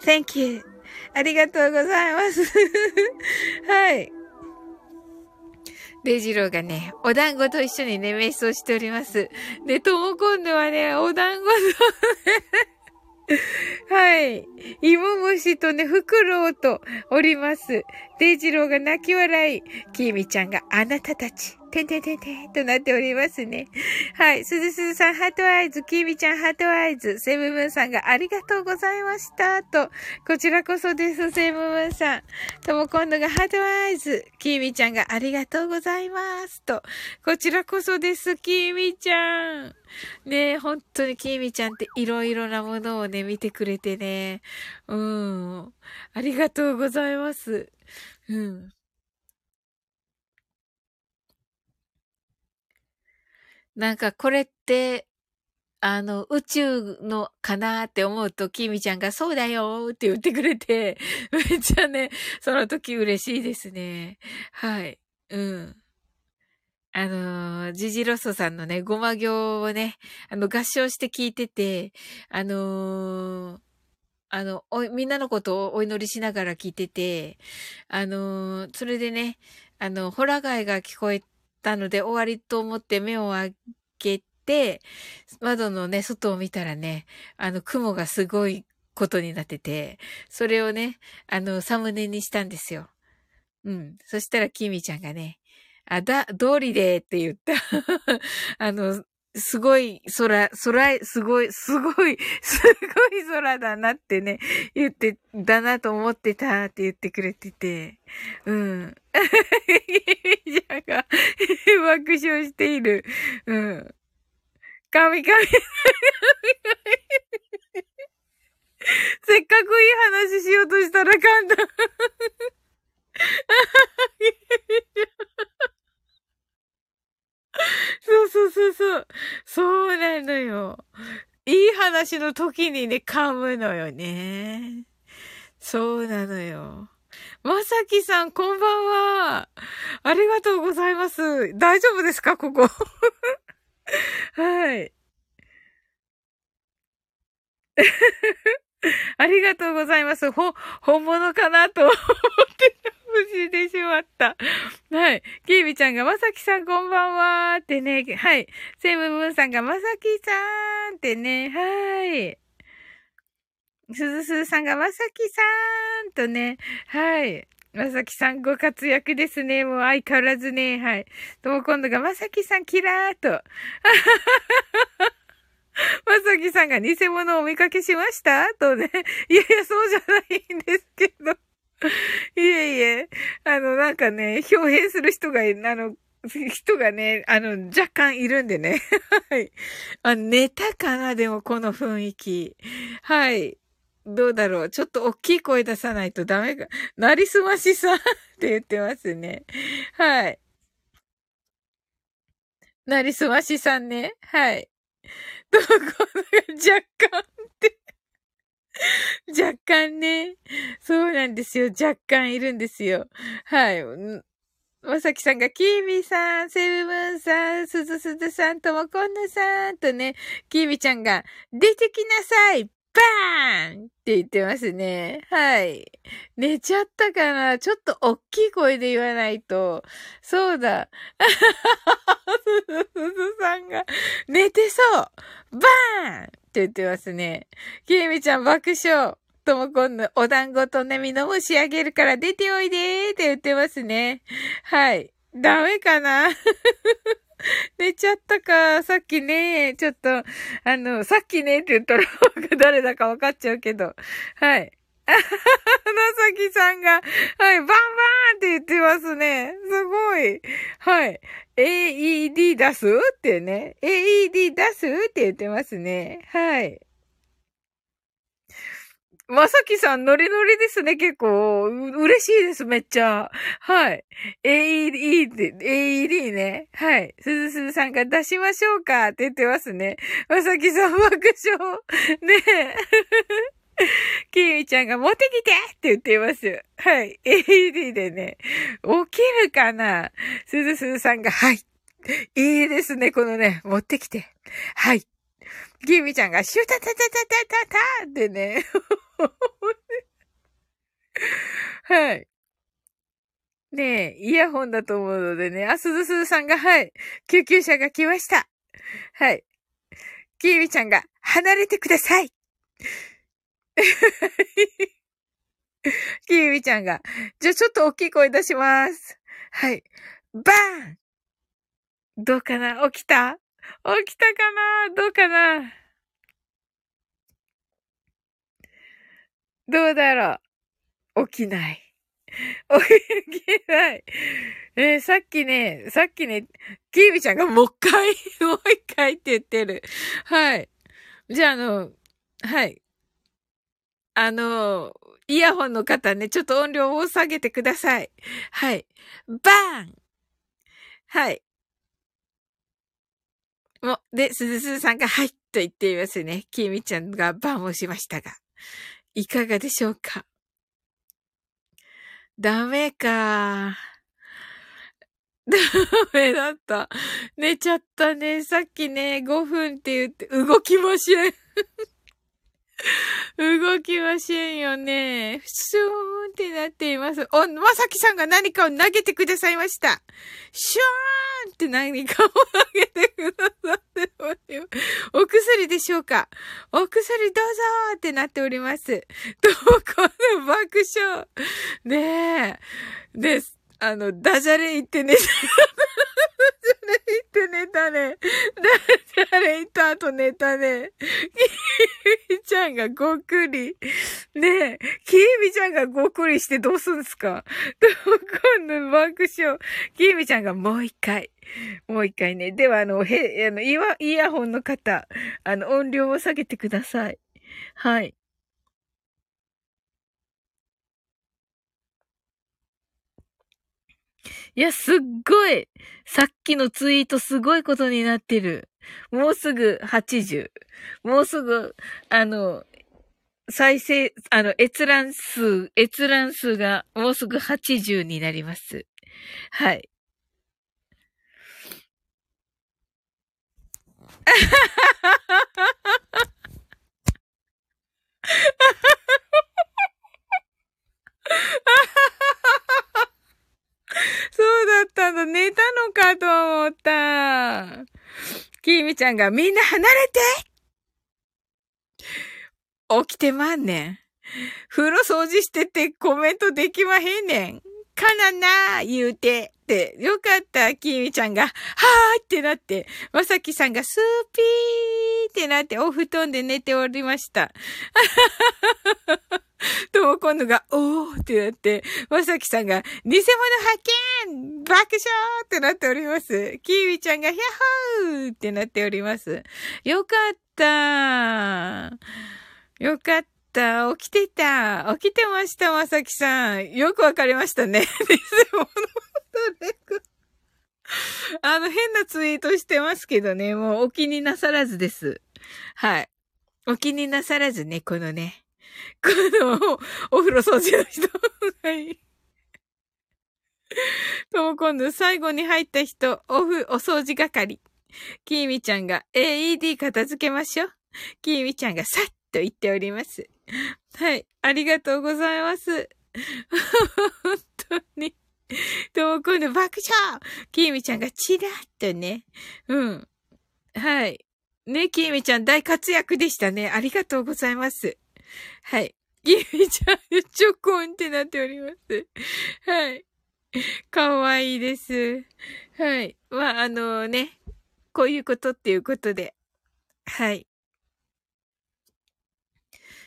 Thank you. ありがとうございます。はい。デジローがね、お団子と一緒にね、瞑想しております。で、とも今度はね、お団子と、はい。芋虫とね、フクロウとおります。デイジローが泣き笑い。キーミちゃんがあなたたち。てんてんてんてんとなっておりますね。はい。すずすずさん、 heart eyes。キーミちゃん、 heart eyes。セブブンさんがありがとうございました。と、こちらこそです、セブブンさん。とも今度が heart eyes。キーミちゃんがありがとうございます。と、こちらこそです、キーミちゃん。ねえ本当にキーミちゃんっていろいろなものをね、見てくれてね。うん。ありがとうございます。うん。なんかこれって、あの、宇宙のかなって思うと、キミちゃんがそうだよって言ってくれて、めっちゃね、その時嬉しいですね。はい。うん。あの、ジジロソさんのね、ごま行をね、あの、合唱して聞いてて、あのー、あの、お、みんなのことをお祈りしながら聞いてて、あのー、それでね、あの、ホラ貝が聞こえたので終わりと思って目を開けて、窓のね、外を見たらね、あの、雲がすごいことになってて、それをね、あの、サムネにしたんですよ。うん。そしたら、キミちゃんがね、あ、だ、通りでって言った。あの、すごい空、空、すごい、すごい、すごい空だなってね、言って、だなと思ってたって言ってくれてて、うん。じゃが、爆笑している。うん。神々。せっかくいい話しようとしたら簡単。そうそうそうそう。そうなのよ。いい話の時にね、噛むのよね。そうなのよ。まさきさん、こんばんは。ありがとうございます。大丈夫ですかここ？はい。ありがとうございます。ほ、本物かなと思って無事でしまった。はい。キービちゃんが、まさきさんこんばんはってね。はい。セムブンさんが、まさきさんってね。はい。すずすーさんが、まさきさんとね。はい。まさきさんご活躍ですね。もう相変わらずね。はい。とも今度が、まさきさんキラーと。まさきさんが偽物をお見かけしました？とね。いやいや、そうじゃないんですけど。いえいえ、あの、なんかね、表現する人が、あの、人がね、あの、若干いるんでね。はい。あ、寝たかなでも、この雰囲気。はい。どうだろう。ちょっと大きい声出さないとダメか。なりすましさん って言ってますね。はい。なりすましさんね。はい。どこが若干って 若干ね。そうなんですよ。若干いるんですよ。はい。まさきさんが、キーミさん、セブブンさん、すずすずさん、ともこんぬさんとね、キーミちゃんが、出てきなさいバーンって言ってますね。はい。寝ちゃったかなちょっと大きい声で言わないと。そうだ。すずすずさんが、寝てそうバーンって言ってますね。きえみちゃん爆笑。ともこんの、お団子とね、みのも仕上げるから出ておいでーって言ってますね。はい。ダメかな？寝ちゃったか。さっきね、ちょっと、あの、さっきねって言ったら 誰だか分かっちゃうけど。はい。なさきさんが、はい、バンバーンって言ってますね。すごい。はい。AED 出すってね。AED 出すって言ってますね。はい。まさきさん、ノリノリですね、結構。嬉しいです、めっちゃ。はい。AED で、AED ね。はい。すずすずさんが出しましょうかって言ってますね。まさきさん、爆笑。ねえ。きみちゃんが持ってきてって言っています。はい。AED でね。起きるかな？すずすずさんが、はい。いいですね、このね、持ってきて。はい。きみちゃんが、シュタタタタタタタってね。はい。ねえ、イヤホンだと思うのでね。あ、すずすずさんが、はい。救急車が来ました。はい。キーミちゃんが、離れてください。キーミちゃんが、じゃあちょっと大きい声出します。はい。バーンどうかな？起きた？起きたかな？どうかな？どうだろう？起きない。起きない。えー、さっきね、さっきね、キービちゃんがもう一回、もう一回って言ってる。はい。じゃあ、あの、はい。あの、イヤホンの方ね、ちょっと音量を下げてください。はい。バーンはい。もう、で、すずすずさんが、はいと言っていますね。きみちゃんがバーンをしましたが。いかがでしょうか？ダメか。ダメだった。寝ちゃったね。さっきね、5分って言って動きません。動きませんよね。ふしゅーんってなっています。お、まさきさんが何かを投げてくださいました。シューンって何かを投げてくださっております。お薬でしょうかお薬どうぞーってなっております。どこの爆笑。ねえ。です。あの、ダジャレ言って寝た。ダジャレ言って寝たね。ダジャレ言った後寝たね。キーミちゃんがごっくり。ねえ、キーミちゃんがごっくりしてどうすんすか？今度爆笑？キーミちゃんがもう一回。もう一回ね。では、あの、へ、あの、イヤホンの方、あの、音量を下げてください。はい。いや、すっごいさっきのツイートすごいことになってる。もうすぐ80。もうすぐ、あの、再生、あの、閲覧数、閲覧数がもうすぐ80になります。はい。そうだったんだ。寝たのかと思った。きーみちゃんがみんな離れて起きてまんねん。風呂掃除しててコメントできまへんねん。かなな言うて。って、よかった、きみちゃんが、はーってなって、まさきさんがスーピーってなってお布団で寝ておりました。とも今度が、おーってなって、まさきさんが、偽物発見爆笑ってなっております。キーウィちゃんが、ヒャッホーってなっております。よかったよかったた。起きてた。起きてました、まさきさん。よくわかりましたね。あの、変なツイートしてますけどね、もうお気になさらずです。はい。お気になさらずね、このね、この、お風呂掃除の人。はい。とも今度最後に入った人、おふ、お掃除係。きーみちゃんが AED 片付けましょう。きーみちゃんがさっと言っております。はい。ありがとうございます。本当に。とも今度爆笑きーみちゃんがチラッとね。うん。はい。ね、きーみちゃん大活躍でしたね。ありがとうございます。はい。きーみちゃん、ちょこんってなっております。はい。かわいいです。はい。まあ、あのね、こういうことっていうことで。はい。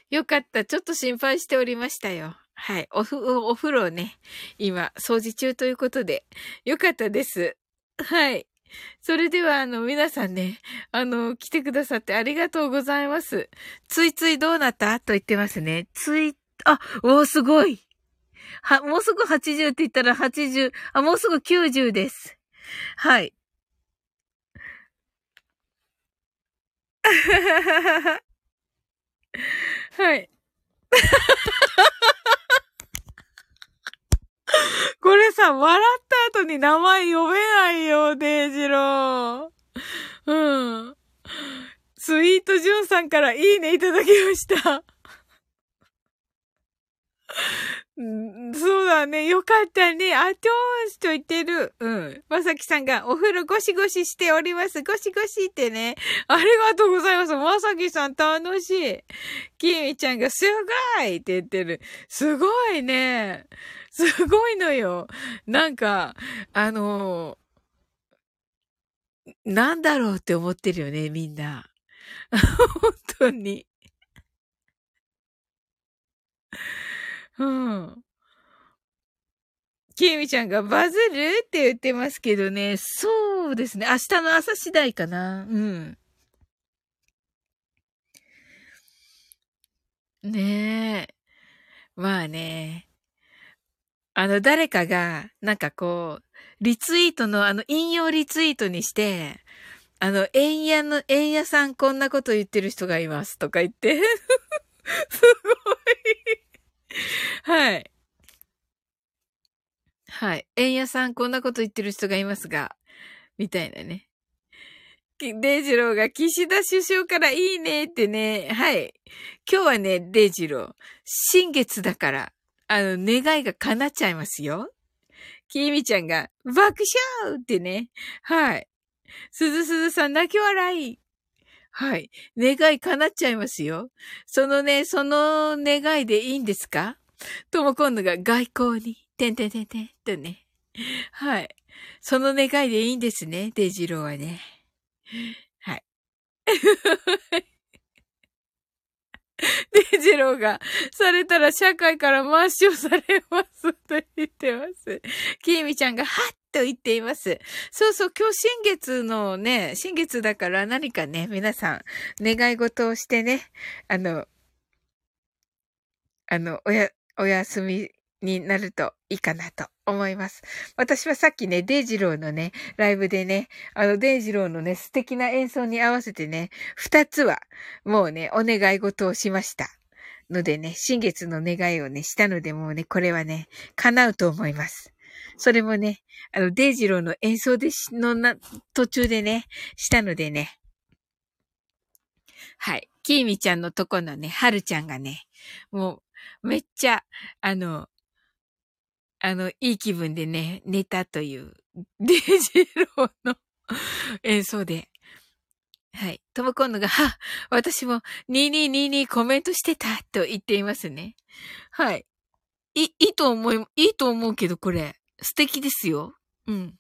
よかった。ちょっと心配しておりましたよ。はい。おふ、お風呂ね、今、掃除中ということで、よかったです。はい。それでは、あの、皆さんね、あの、来てくださってありがとうございます。ついついどうなった？と言ってますね。つい、あ、おー、すごい。は、もうすぐ80って言ったら80、あ、もうすぐ90です。はい。はい。これさ、笑った後に名前呼べないよ、デイジロー。うん。スイートジュンさんからいいねいただきました。そうだね。よかったね。あとーしと言ってる。うん。まさきさんがお風呂ゴシゴシしております。ゴシゴシってね。ありがとうございます。まさきさん楽しい。きみちゃんがすごいって言ってる。すごいね。すごいのよ。なんか、あの、なんだろうって思ってるよね、みんな。本当に。うん。きみちゃんがバズるって言ってますけどね。そうですね。明日の朝次第かな。うん。ねえ。まあね。あの、誰かが、なんかこう、リツイートの、あの、引用リツイートにして、あの、円屋の、円屋さんこんなこと言ってる人がいますとか言って すごいはい。はい。円屋さんこんなこと言ってる人がいますが、みたいなね。デイジローが岸田首相からいいねってね。はい。今日はね、デイジロー、新月だから、あの、願いが叶っちゃいますよ。きみちゃんが、爆笑ってね。はい。すずすずさん泣き笑い。はい。願い叶っちゃいますよ。そのね、その願いでいいんですか？とも今度が外交に、てんてんてんてんとね。はい。その願いでいいんですね、デジローはね。はい。デジローがされたら社会から回しをされますと言ってます。キーミちゃんがはっと言っています。そうそう、今日新月のね、新月だから何かね、皆さん願い事をしてね、あの、あの、おや、お休みになるといいかなと思います。私はさっきね、デイジローのね、ライブでね、あの、デイジローのね、素敵な演奏に合わせてね、二つは、もうね、お願い事をしました。のでね、新月の願いをね、したので、もうね、これはね、叶うと思います。それもね、あの、デイジローの演奏でし、のな、途中でね、したのでね。はい。キーミちゃんのとこのね、はるちゃんがね、もう、めっちゃ、あの、あの、いい気分でね、寝たという、デイジローの演奏で。はい。トムコンヌが、は、私も2222コメントしてたと言っていますね。はい。い、いいと思い、いいと思うけど、これ。素敵ですよ。うん。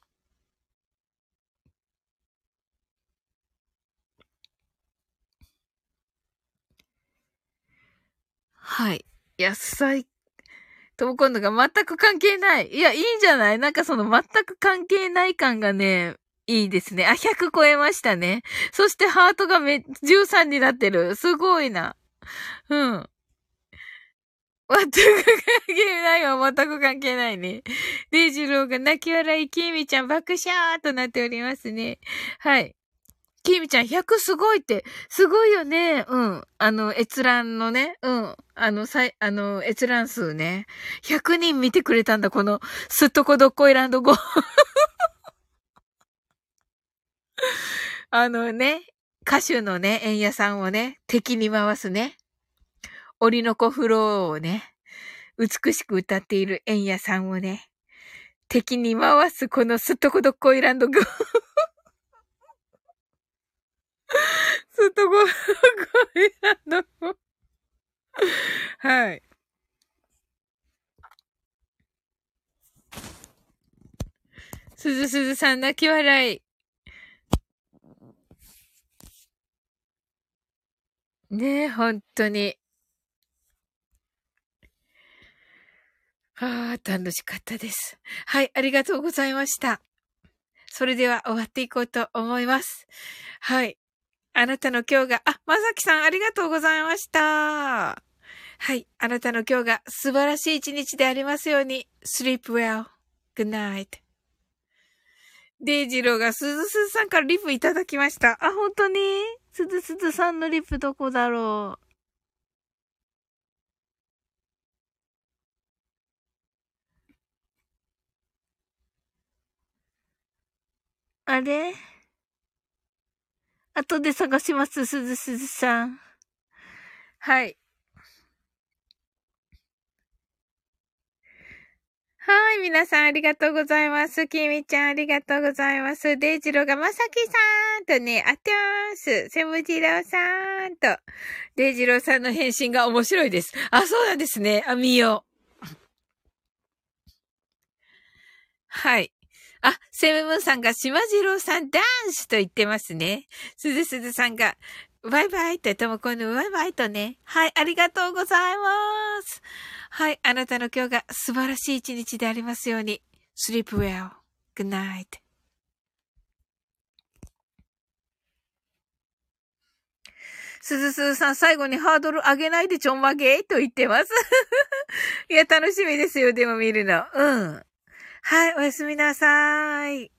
はい。野菜トムコンヌが全く関係ない。いや、いいんじゃない？なんかその全く関係ない感がね、いいですね。あ、100超えましたね。そしてハートがめ、13になってる。すごいな。うん。全く関係ないわ。全く関係ないね。デイジローが泣き笑い、キミちゃん爆笑となっておりますね。はい。キミちゃん100すごいって、すごいよね。うん。あの、閲覧のね、うん。あの、さい、あの、閲覧数ね。100人見てくれたんだ、この、すっとこどっこいランド5。あのね、歌手のね、円屋さんをね、敵に回すね。折の子フローをね、美しく歌っている円屋さんをね、敵に回すこのすっとこどっこいランド5。すっとこ、こいなの。はい。すずすずさん泣き笑い。ねえ、本当に。はあ、楽しかったです。はい、ありがとうございました。それでは終わっていこうと思います。はい。あなたの今日が、あ、まさきさんありがとうございました。はい。あなたの今日が素晴らしい一日でありますように。sleep well. good night. デイジローがすずすずさんからリプいただきました。あ、本当に？すずすずさんのリプどこだろう？あれ？後で探します、すずすずさん。はい。はい、皆さんありがとうございます。きみちゃんありがとうございます。デイジローがまさきさんとね、あってます。セムジローさんと。デイジローさんの返信が面白いです。あ、そうなんですね。あ、みよ。はい。あ、セムムーンさんが島次郎さんダンスと言ってますね。すずすずさんが、バイバイって、ともこのバイバイとね。はい、ありがとうございます。はい、あなたの今日が素晴らしい一日でありますように。sleep well. good night. すずすずさん、最後にハードル上げないでちょんまげと言ってます。いや、楽しみですよ、でも見るの。うん。はい、おやすみなさい。